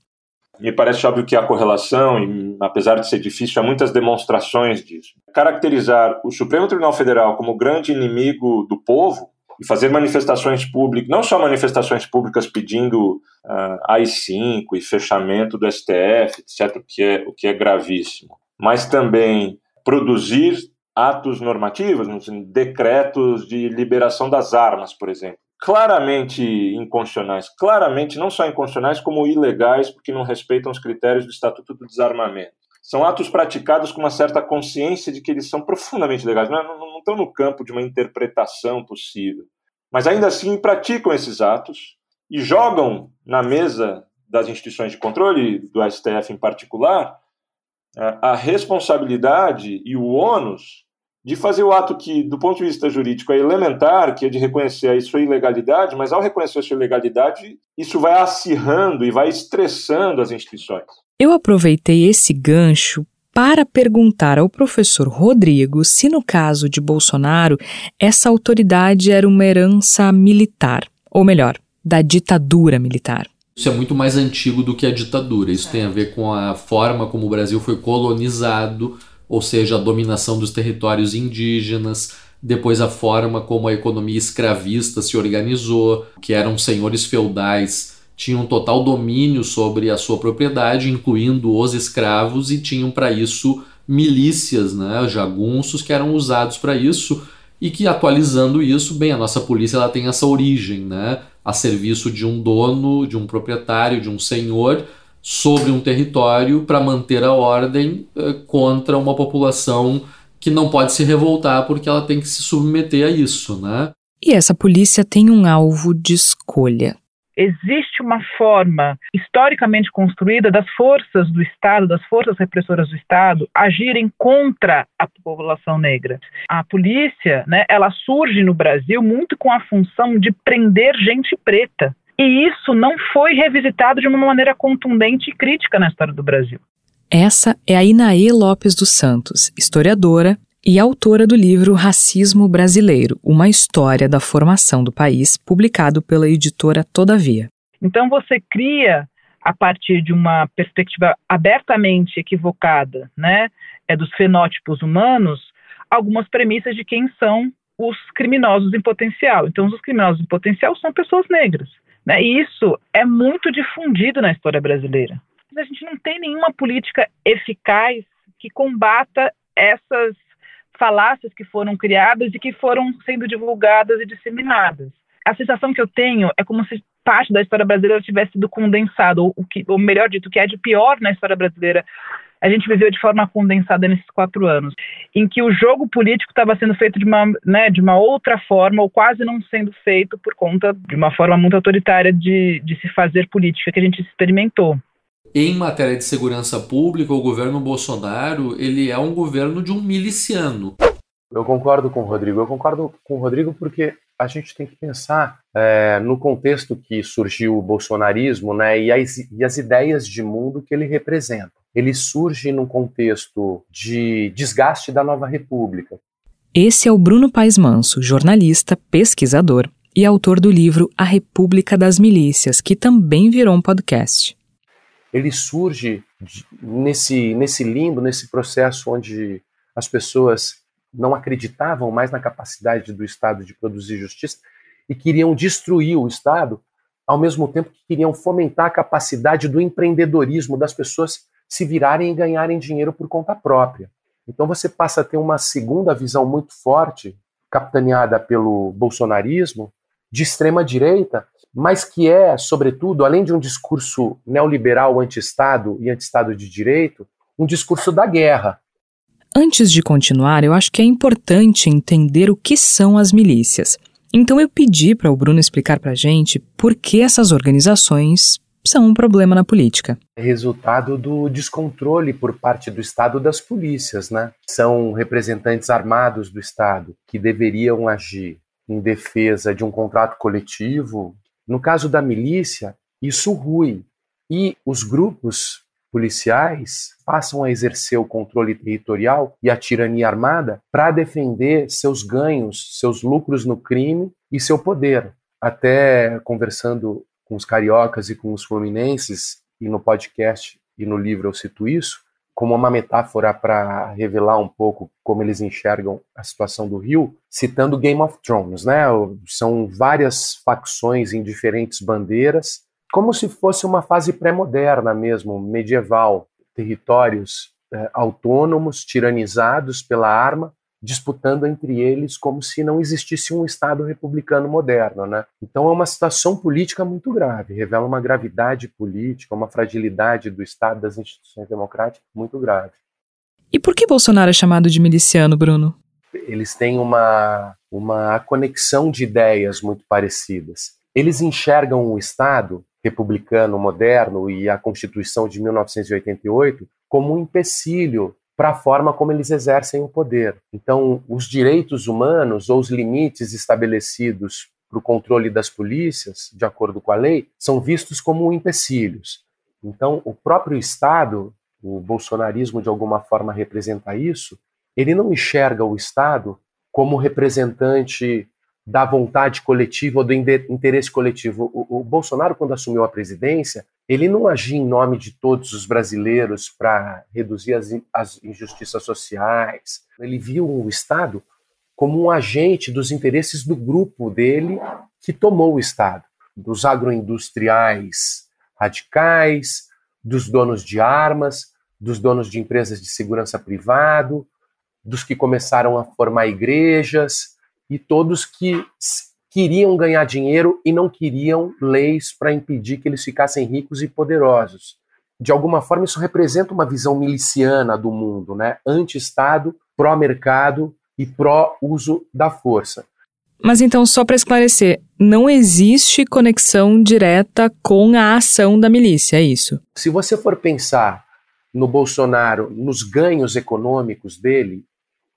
Me parece óbvio que há correlação, e apesar de ser difícil, há muitas demonstrações disso. Caracterizar o Supremo Tribunal Federal como grande inimigo do povo e fazer manifestações públicas, não só manifestações públicas pedindo uh, AI-5 e fechamento do STF, etc., o que, é, o que é gravíssimo, mas também produzir atos normativos, decretos de liberação das armas, por exemplo, claramente inconstitucionais, claramente não só inconstitucionais, como ilegais, porque não respeitam os critérios do Estatuto do Desarmamento. São atos praticados com uma certa consciência de que eles são profundamente legais, não, não, não estão no campo de uma interpretação possível. Mas ainda assim praticam esses atos e jogam na mesa das instituições de controle, do STF em particular, a responsabilidade e o ônus de fazer o ato que, do ponto de vista jurídico, é elementar, que é de reconhecer a sua ilegalidade, mas ao reconhecer a sua ilegalidade, isso vai acirrando e vai estressando as instituições. Eu aproveitei esse gancho para perguntar ao professor Rodrigo se, no caso de Bolsonaro, essa autoridade era uma herança militar, ou melhor, da ditadura militar. Isso é muito mais antigo do que a ditadura. Isso tem a ver com a forma como o Brasil foi colonizado, ou seja, a dominação dos territórios indígenas, depois a forma como a economia escravista se organizou, que eram senhores feudais, tinham total domínio sobre a sua propriedade, incluindo os escravos, e tinham para isso milícias, né, jagunços que eram usados para isso e que atualizando isso, bem, a nossa polícia ela tem essa origem, né, a serviço de um dono, de um proprietário, de um senhor sobre um território para manter a ordem eh, contra uma população que não pode se revoltar porque ela tem que se submeter a isso, né? E essa polícia tem um alvo de escolha. Existe uma forma historicamente construída das forças do Estado, das forças repressoras do Estado, agirem contra a população negra. A polícia, né, ela surge no Brasil muito com a função de prender gente preta. E isso não foi revisitado de uma maneira contundente e crítica na história do Brasil. Essa é a Inaê Lopes dos Santos, historiadora e autora do livro Racismo Brasileiro, uma história da formação do país, publicado pela editora Todavia. Então você cria a partir de uma perspectiva abertamente equivocada, né, é dos fenótipos humanos, algumas premissas de quem são os criminosos em potencial. Então os criminosos em potencial são pessoas negras, né? E isso é muito difundido na história brasileira a gente não tem nenhuma política eficaz que combata essas falácias que foram criadas e que foram sendo divulgadas e disseminadas. A sensação que eu tenho é como se parte da história brasileira tivesse sido condensado, ou, ou melhor dito, o que é de pior na história brasileira a gente viveu de forma condensada nesses quatro anos, em que o jogo político estava sendo feito de uma, né, de uma outra forma, ou quase não sendo feito por conta de uma forma muito autoritária de, de se fazer política que a gente experimentou em matéria de segurança pública, o governo Bolsonaro ele é um governo de um miliciano. Eu concordo com o Rodrigo. Eu concordo com o Rodrigo porque a gente tem que pensar é, no contexto que surgiu o bolsonarismo né, e, as, e as ideias de mundo que ele representa. Ele surge num contexto de desgaste da nova república. Esse é o Bruno Paes Manso, jornalista, pesquisador e autor do livro A República das Milícias, que também virou um podcast ele surge nesse, nesse limbo, nesse processo onde as pessoas não acreditavam mais na capacidade do Estado de produzir justiça e queriam destruir o Estado, ao mesmo tempo que queriam fomentar a capacidade do empreendedorismo das pessoas se virarem e ganharem dinheiro por conta própria. Então você passa a ter uma segunda visão muito forte, capitaneada pelo bolsonarismo, de extrema direita, mas que é, sobretudo, além de um discurso neoliberal anti-Estado e anti-Estado de direito, um discurso da guerra. Antes de continuar, eu acho que é importante entender o que são as milícias. Então eu pedi para o Bruno explicar para a gente por que essas organizações são um problema na política. É resultado do descontrole por parte do Estado das polícias, né? São representantes armados do Estado que deveriam agir em defesa de um contrato coletivo, no caso da milícia, isso rui. E os grupos policiais passam a exercer o controle territorial e a tirania armada para defender seus ganhos, seus lucros no crime e seu poder. Até conversando com os cariocas e com os fluminenses, e no podcast e no livro eu cito isso, como uma metáfora para revelar um pouco como eles enxergam a situação do Rio, citando Game of Thrones, né? São várias facções em diferentes bandeiras, como se fosse uma fase pré-moderna mesmo, medieval, territórios é, autônomos, tiranizados pela arma, disputando entre eles como se não existisse um Estado republicano moderno. Né? Então é uma situação política muito grave, revela uma gravidade política, uma fragilidade do Estado, das instituições democráticas muito grave. E por que Bolsonaro é chamado de miliciano, Bruno? Eles têm uma, uma conexão de ideias muito parecidas. Eles enxergam o Estado republicano moderno e a Constituição de 1988 como um empecilho para a forma como eles exercem o poder. Então, os direitos humanos ou os limites estabelecidos para o controle das polícias, de acordo com a lei, são vistos como empecilhos. Então, o próprio Estado, o bolsonarismo de alguma forma representa isso, ele não enxerga o Estado como representante da vontade coletiva ou do interesse coletivo. O, o, Bolsonaro, quando assumiu a presidência, ele não agia em nome de todos os brasileiros para reduzir as, as injustiças sociais. Ele viu o Estado como um agente dos interesses do grupo dele que tomou o Estado, dos agroindustriais radicais, dos donos de armas, dos donos de empresas de segurança privado, dos que começaram a formar igrejas e todos que queriam ganhar dinheiro e não queriam leis para impedir que eles ficassem ricos e poderosos. De alguma forma, isso representa uma visão miliciana do mundo, né? anti-Estado, pró-mercado e pró-uso da força. Mas então, só para esclarecer, não existe conexão direta com a ação da milícia, é isso? Se você for pensar no Bolsonaro, nos ganhos econômicos dele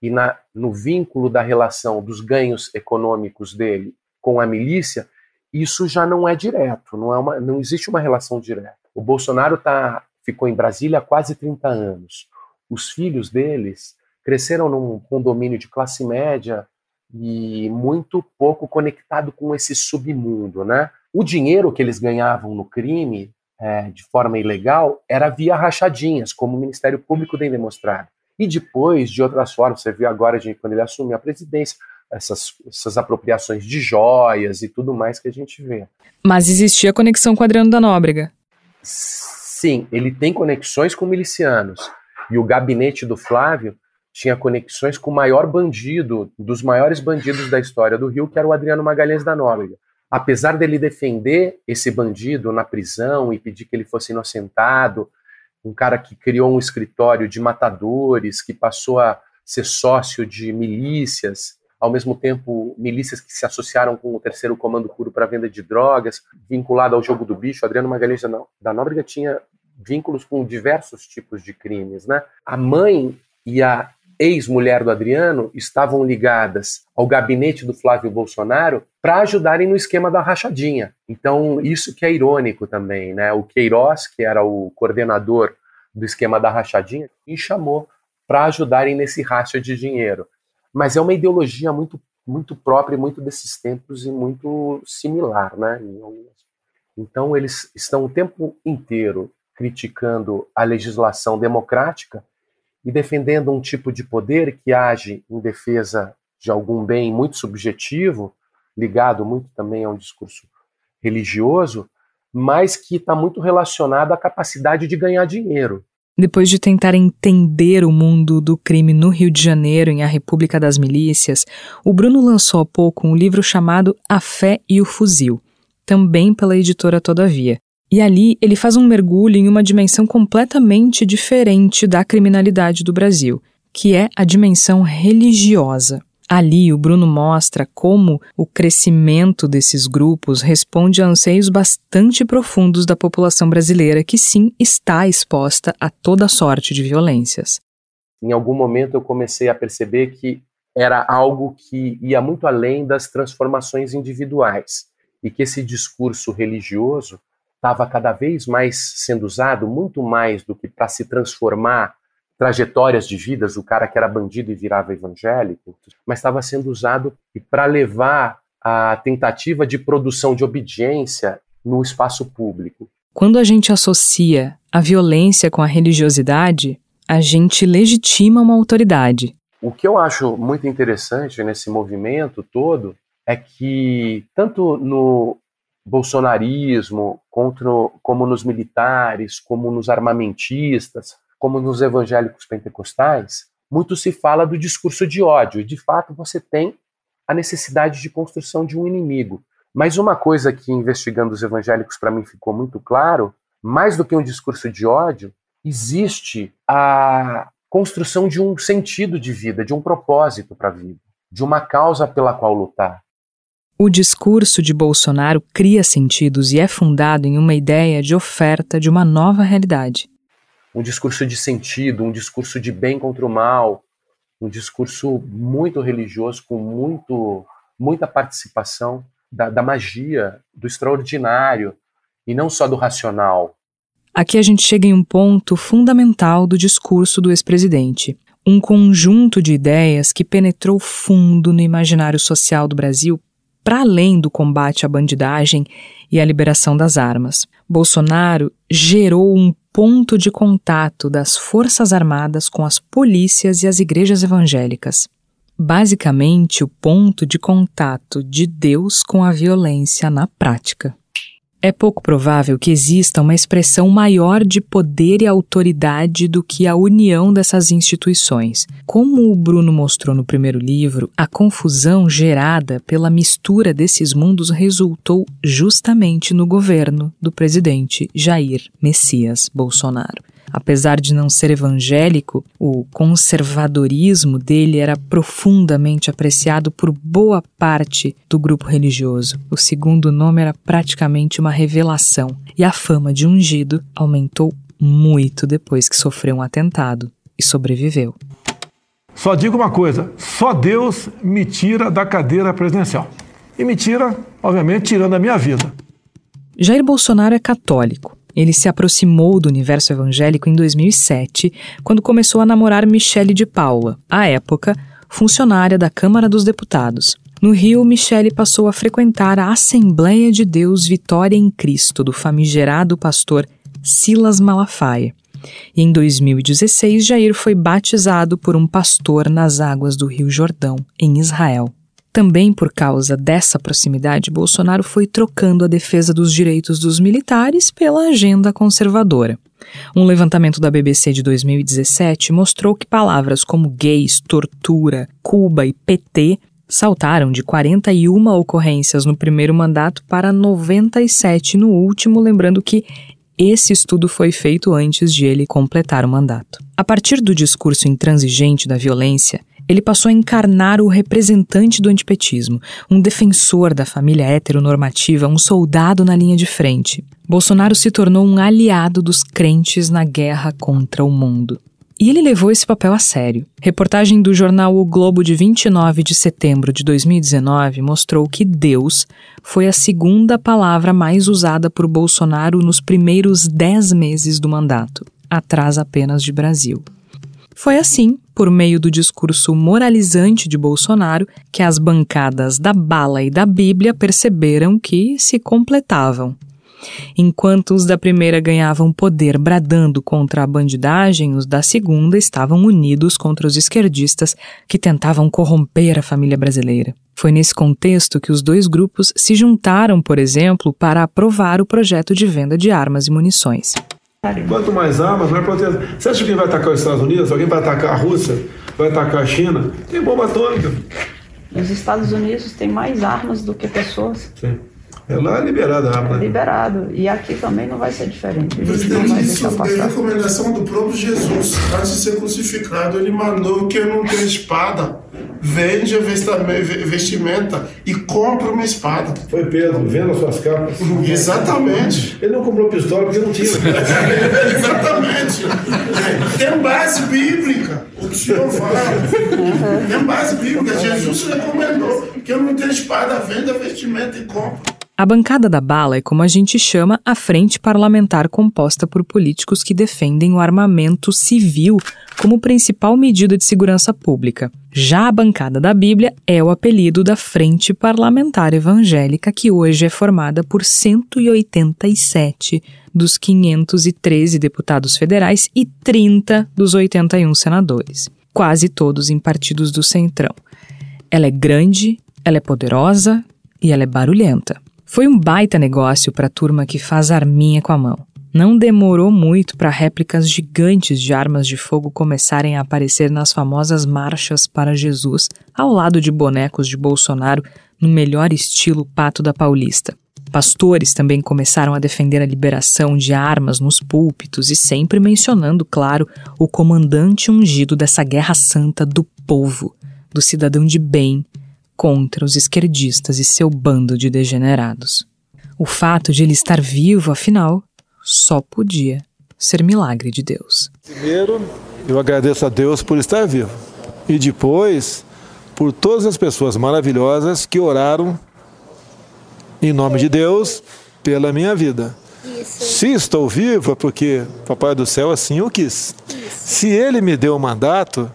e na, no vínculo da relação dos ganhos econômicos dele com a milícia, isso já não é direto, não, é uma, não existe uma relação direta. O Bolsonaro tá, ficou em Brasília há quase 30 anos. Os filhos deles cresceram num condomínio de classe média e muito pouco conectado com esse submundo, né? O dinheiro que eles ganhavam no crime é, de forma ilegal era via rachadinhas, como o Ministério Público tem demonstrado. E depois, de outras formas, você viu agora, gente, quando ele assumiu a presidência, essas, essas apropriações de joias e tudo mais que a gente vê. Mas existia conexão com Adriano da Nóbrega. Sim, ele tem conexões com milicianos. E o gabinete do Flávio tinha conexões com o maior bandido, dos maiores bandidos da história do Rio, que era o Adriano Magalhães da Nóbrega. Apesar dele defender esse bandido na prisão e pedir que ele fosse inocentado, um cara que criou um escritório de matadores, que passou a ser sócio de milícias, ao mesmo tempo milícias que se associaram com o terceiro comando puro para venda de drogas, vinculado ao jogo do bicho. Adriano Magalhães da Nóbrega tinha vínculos com diversos tipos de crimes, né? A mãe e a ex-mulher do Adriano estavam ligadas ao gabinete do Flávio Bolsonaro para ajudarem no esquema da rachadinha. Então, isso que é irônico também, né? O Queiroz, que era o coordenador do esquema da rachadinha, me chamou para ajudarem nesse racha de dinheiro. Mas é uma ideologia muito muito própria, muito desses tempos e muito similar, né? Então, eles estão o tempo inteiro criticando a legislação democrática e defendendo um tipo de poder que age em defesa de algum bem muito subjetivo, ligado muito também a um discurso religioso, mas que está muito relacionado à capacidade de ganhar dinheiro. Depois de tentar entender o mundo do crime no Rio de Janeiro, em A República das Milícias, o Bruno lançou há pouco um livro chamado A Fé e o Fuzil, também pela editora Todavia. E ali ele faz um mergulho em uma dimensão completamente diferente da criminalidade do Brasil, que é a dimensão religiosa. Ali, o Bruno mostra como o crescimento desses grupos responde a anseios bastante profundos da população brasileira, que sim está exposta a toda sorte de violências. Em algum momento eu comecei a perceber que era algo que ia muito além das transformações individuais e que esse discurso religioso estava cada vez mais sendo usado, muito mais do que para se transformar trajetórias de vidas, o cara que era bandido e virava evangélico, mas estava sendo usado para levar a tentativa de produção de obediência no espaço público. Quando a gente associa a violência com a religiosidade, a gente legitima uma autoridade. O que eu acho muito interessante nesse movimento todo é que, tanto no bolsonarismo, contra, como nos militares, como nos armamentistas, como nos evangélicos pentecostais, muito se fala do discurso de ódio, e de fato você tem a necessidade de construção de um inimigo. Mas uma coisa que, investigando os evangélicos, para mim ficou muito claro: mais do que um discurso de ódio, existe a construção de um sentido de vida, de um propósito para a vida, de uma causa pela qual lutar. O discurso de Bolsonaro cria sentidos e é fundado em uma ideia de oferta de uma nova realidade. Um discurso de sentido, um discurso de bem contra o mal, um discurso muito religioso, com muito, muita participação da, da magia, do extraordinário, e não só do racional. Aqui a gente chega em um ponto fundamental do discurso do ex-presidente. Um conjunto de ideias que penetrou fundo no imaginário social do Brasil para além do combate à bandidagem e à liberação das armas. Bolsonaro gerou um ponto de contato das Forças Armadas com as polícias e as igrejas evangélicas. Basicamente, o ponto de contato de Deus com a violência na prática. É pouco provável que exista uma expressão maior de poder e autoridade do que a união dessas instituições. Como o Bruno mostrou no primeiro livro, a confusão gerada pela mistura desses mundos resultou justamente no governo do presidente Jair Messias Bolsonaro. Apesar de não ser evangélico, o conservadorismo dele era profundamente apreciado por boa parte do grupo religioso. O segundo nome era praticamente uma revelação, e a fama de ungido aumentou muito depois que sofreu um atentado e sobreviveu. Só digo uma coisa: só Deus me tira da cadeira presidencial. E me tira, obviamente, tirando a minha vida. Jair Bolsonaro é católico. Ele se aproximou do universo evangélico em 2007, quando começou a namorar Michele de Paula, à época funcionária da Câmara dos Deputados. No Rio, Michele passou a frequentar a Assembleia de Deus Vitória em Cristo do famigerado pastor Silas Malafaia. E em 2016, Jair foi batizado por um pastor nas águas do Rio Jordão, em Israel. Também por causa dessa proximidade, Bolsonaro foi trocando a defesa dos direitos dos militares pela agenda conservadora. Um levantamento da BBC de 2017 mostrou que palavras como gays, tortura, Cuba e PT saltaram de 41 ocorrências no primeiro mandato para 97 no último, lembrando que esse estudo foi feito antes de ele completar o mandato. A partir do discurso intransigente da violência, ele passou a encarnar o representante do antipetismo, um defensor da família heteronormativa, um soldado na linha de frente. Bolsonaro se tornou um aliado dos crentes na guerra contra o mundo. E ele levou esse papel a sério. Reportagem do jornal O Globo de 29 de setembro de 2019 mostrou que Deus foi a segunda palavra mais usada por Bolsonaro nos primeiros dez meses do mandato, atrás apenas de Brasil. Foi assim, por meio do discurso moralizante de Bolsonaro, que as bancadas da bala e da Bíblia perceberam que se completavam. Enquanto os da primeira ganhavam poder bradando contra a bandidagem, os da segunda estavam unidos contra os esquerdistas que tentavam corromper a família brasileira. Foi nesse contexto que os dois grupos se juntaram, por exemplo, para aprovar o projeto de venda de armas e munições. Quanto mais armas, mais proteção. Você acha que alguém vai atacar os Estados Unidos? Alguém vai atacar a Rússia? Vai atacar a China? Tem bomba atômica. Os Estados Unidos têm mais armas do que pessoas. Sim. É lá é liberado a arma. É liberado. E aqui também não vai ser diferente. Presidente, isso é recomendação do próprio Jesus. Antes de ser crucificado, ele mandou que eu não tenha espada. Vende a vestimenta e compra uma espada. Foi Pedro, venda suas capas. Exatamente. Ele não comprou pistola porque não tinha. [laughs] Exatamente. Tem base bíblica. O que o senhor fala. Tem base bíblica. Jesus recomendou que eu não tenha espada, venda a vestimenta e compra. A bancada da bala é como a gente chama a frente parlamentar composta por políticos que defendem o armamento civil como principal medida de segurança pública. Já a bancada da Bíblia é o apelido da Frente Parlamentar Evangélica, que hoje é formada por 187 dos 513 deputados federais e 30 dos 81 senadores, quase todos em partidos do Centrão. Ela é grande, ela é poderosa e ela é barulhenta. Foi um baita negócio para a turma que faz arminha com a mão. Não demorou muito para réplicas gigantes de armas de fogo começarem a aparecer nas famosas marchas para Jesus, ao lado de bonecos de Bolsonaro, no melhor estilo pato da Paulista. Pastores também começaram a defender a liberação de armas nos púlpitos e sempre mencionando, claro, o comandante ungido dessa guerra santa do povo, do cidadão de bem, contra os esquerdistas e seu bando de degenerados. O fato de ele estar vivo, afinal, só podia ser milagre de Deus. Primeiro, eu agradeço a Deus por estar vivo. E depois, por todas as pessoas maravilhosas que oraram em nome de Deus pela minha vida. Isso. Se estou vivo é porque Papai do Céu assim o quis. Isso. Se Ele me deu o mandato,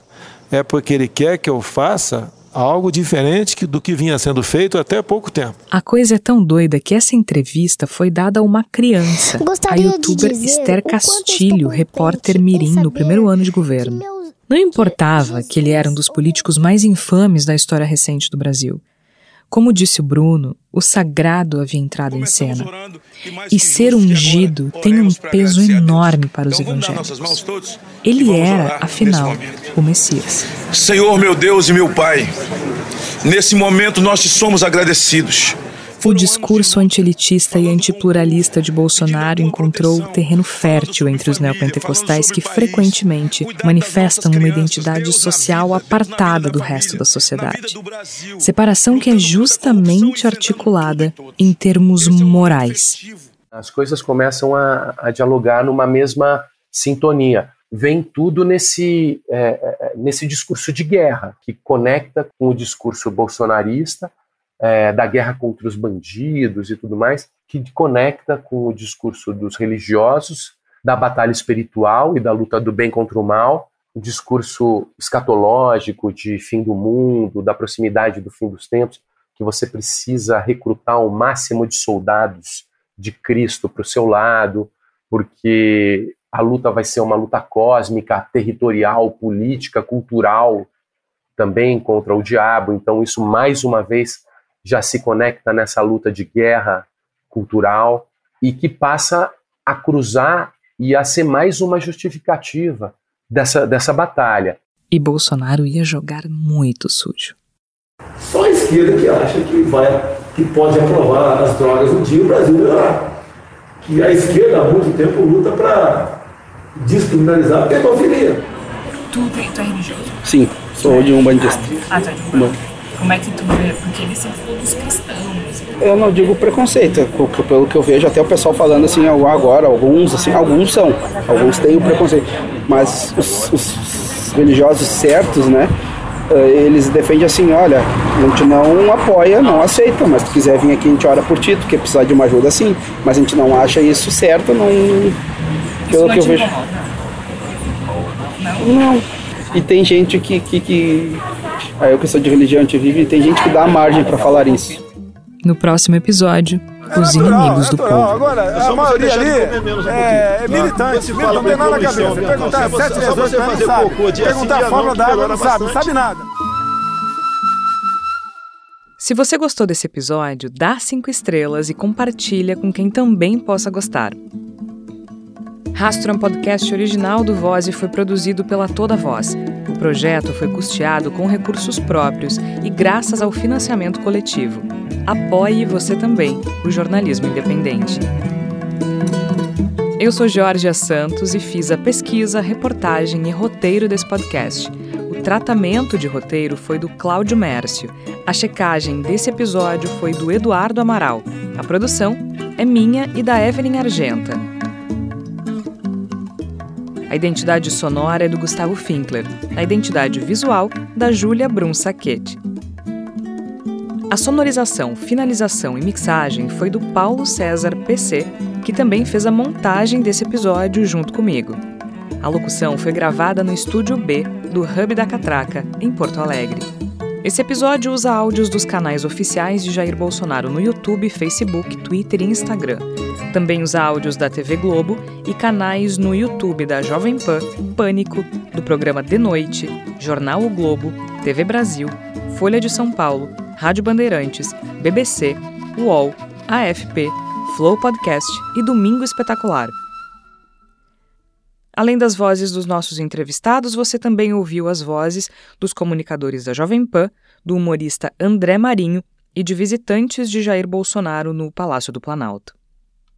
é porque Ele quer que eu faça algo diferente do que vinha sendo feito até há pouco tempo. A coisa é tão doida que essa entrevista foi dada a uma criança, Gostaria a youtuber Esther Castilho, repórter mirim no primeiro ano de governo. Não importava que ele era um dos políticos mais infames da história recente do Brasil. Como disse o Bruno, o sagrado havia entrado em cena. E ser ungido tem um peso enorme para os evangélicos. Ele era, afinal, o Messias. Senhor meu Deus e meu Pai, nesse momento nós te somos agradecidos. O discurso antielitista e antipluralista de Bolsonaro encontrou terreno fértil entre os neopentecostais que frequentemente manifestam uma identidade social apartada do resto da sociedade. Separação que é justamente articulada em termos morais. As coisas começam a, a dialogar numa mesma sintonia. Vem tudo nesse, é, nesse discurso de guerra, que conecta com o discurso bolsonarista, é, da guerra contra os bandidos e tudo mais, que conecta com o discurso dos religiosos, da batalha espiritual e da luta do bem contra o mal, o discurso escatológico de fim do mundo, da proximidade do fim dos tempos, que você precisa recrutar o máximo de soldados de Cristo para o seu lado, porque a luta vai ser uma luta cósmica, territorial, política, cultural, também contra o diabo. Então, isso mais uma vez já se conecta nessa luta de guerra cultural e que passa a cruzar e a ser mais uma justificativa dessa, dessa batalha. E Bolsonaro ia jogar muito sujo. Só a esquerda que acha que vai, que pode aprovar as drogas um dia o Brasil melhorar. Que a esquerda há muito tempo luta para descriminalizar a pedofilia. Tu, é religioso? Sim, sou de um bandista. Ah, tá de um Como é que tu vê? Porque ele sempre falou dos cristãos. Eu não digo preconceito, porque pelo que eu vejo até o pessoal falando assim agora, alguns assim, alguns são, alguns têm o preconceito, mas os, os religiosos certos, né? Eles defendem assim, olha, a gente não apoia, não aceita, mas se tu quiser vir aqui a gente ora por ti, tu quer precisar de uma ajuda sim, mas a gente não acha isso certo, não. Pelo que eu vejo. Não. E tem gente que, que, que eu que sou de religião antivive, tem gente que dá margem para falar isso. No próximo episódio, os inimigos do povo. Agora, a maioria ali é, é militante, não tem nada na cabeça. Perguntar sete vezes, não sabe. Perguntar a fórmula da água, não sabe, não sabe nada. Se você gostou desse episódio, dá cinco estrelas e compartilha com quem também possa gostar. Rastro é um podcast original do Voz e foi produzido pela Toda Voz. O projeto foi custeado com recursos próprios e graças ao financiamento coletivo. Apoie você também o jornalismo independente. Eu sou Georgia Santos e fiz a pesquisa, reportagem e roteiro desse podcast. O tratamento de roteiro foi do Cláudio Mércio. A checagem desse episódio foi do Eduardo Amaral. A produção é minha e da Evelyn Argenta. A identidade sonora é do Gustavo Finkler. A identidade visual, da Júlia Brum Saquete. A sonorização, finalização e mixagem foi do Paulo César PC, que também fez a montagem desse episódio junto comigo. A locução foi gravada no Estúdio B do Hub da Catraca, em Porto Alegre. Esse episódio usa áudios dos canais oficiais de Jair Bolsonaro no YouTube, Facebook, Twitter e Instagram. Também usa áudios da TV Globo e canais no YouTube da Jovem Pan, Pânico, do programa De Noite, Jornal O Globo, TV Brasil, Folha de São Paulo, Rádio Bandeirantes, BBC, UOL, AFP, Flow Podcast e Domingo Espetacular. Além das vozes dos nossos entrevistados, você também ouviu as vozes dos comunicadores da Jovem Pan, do humorista André Marinho e de visitantes de Jair Bolsonaro no Palácio do Planalto.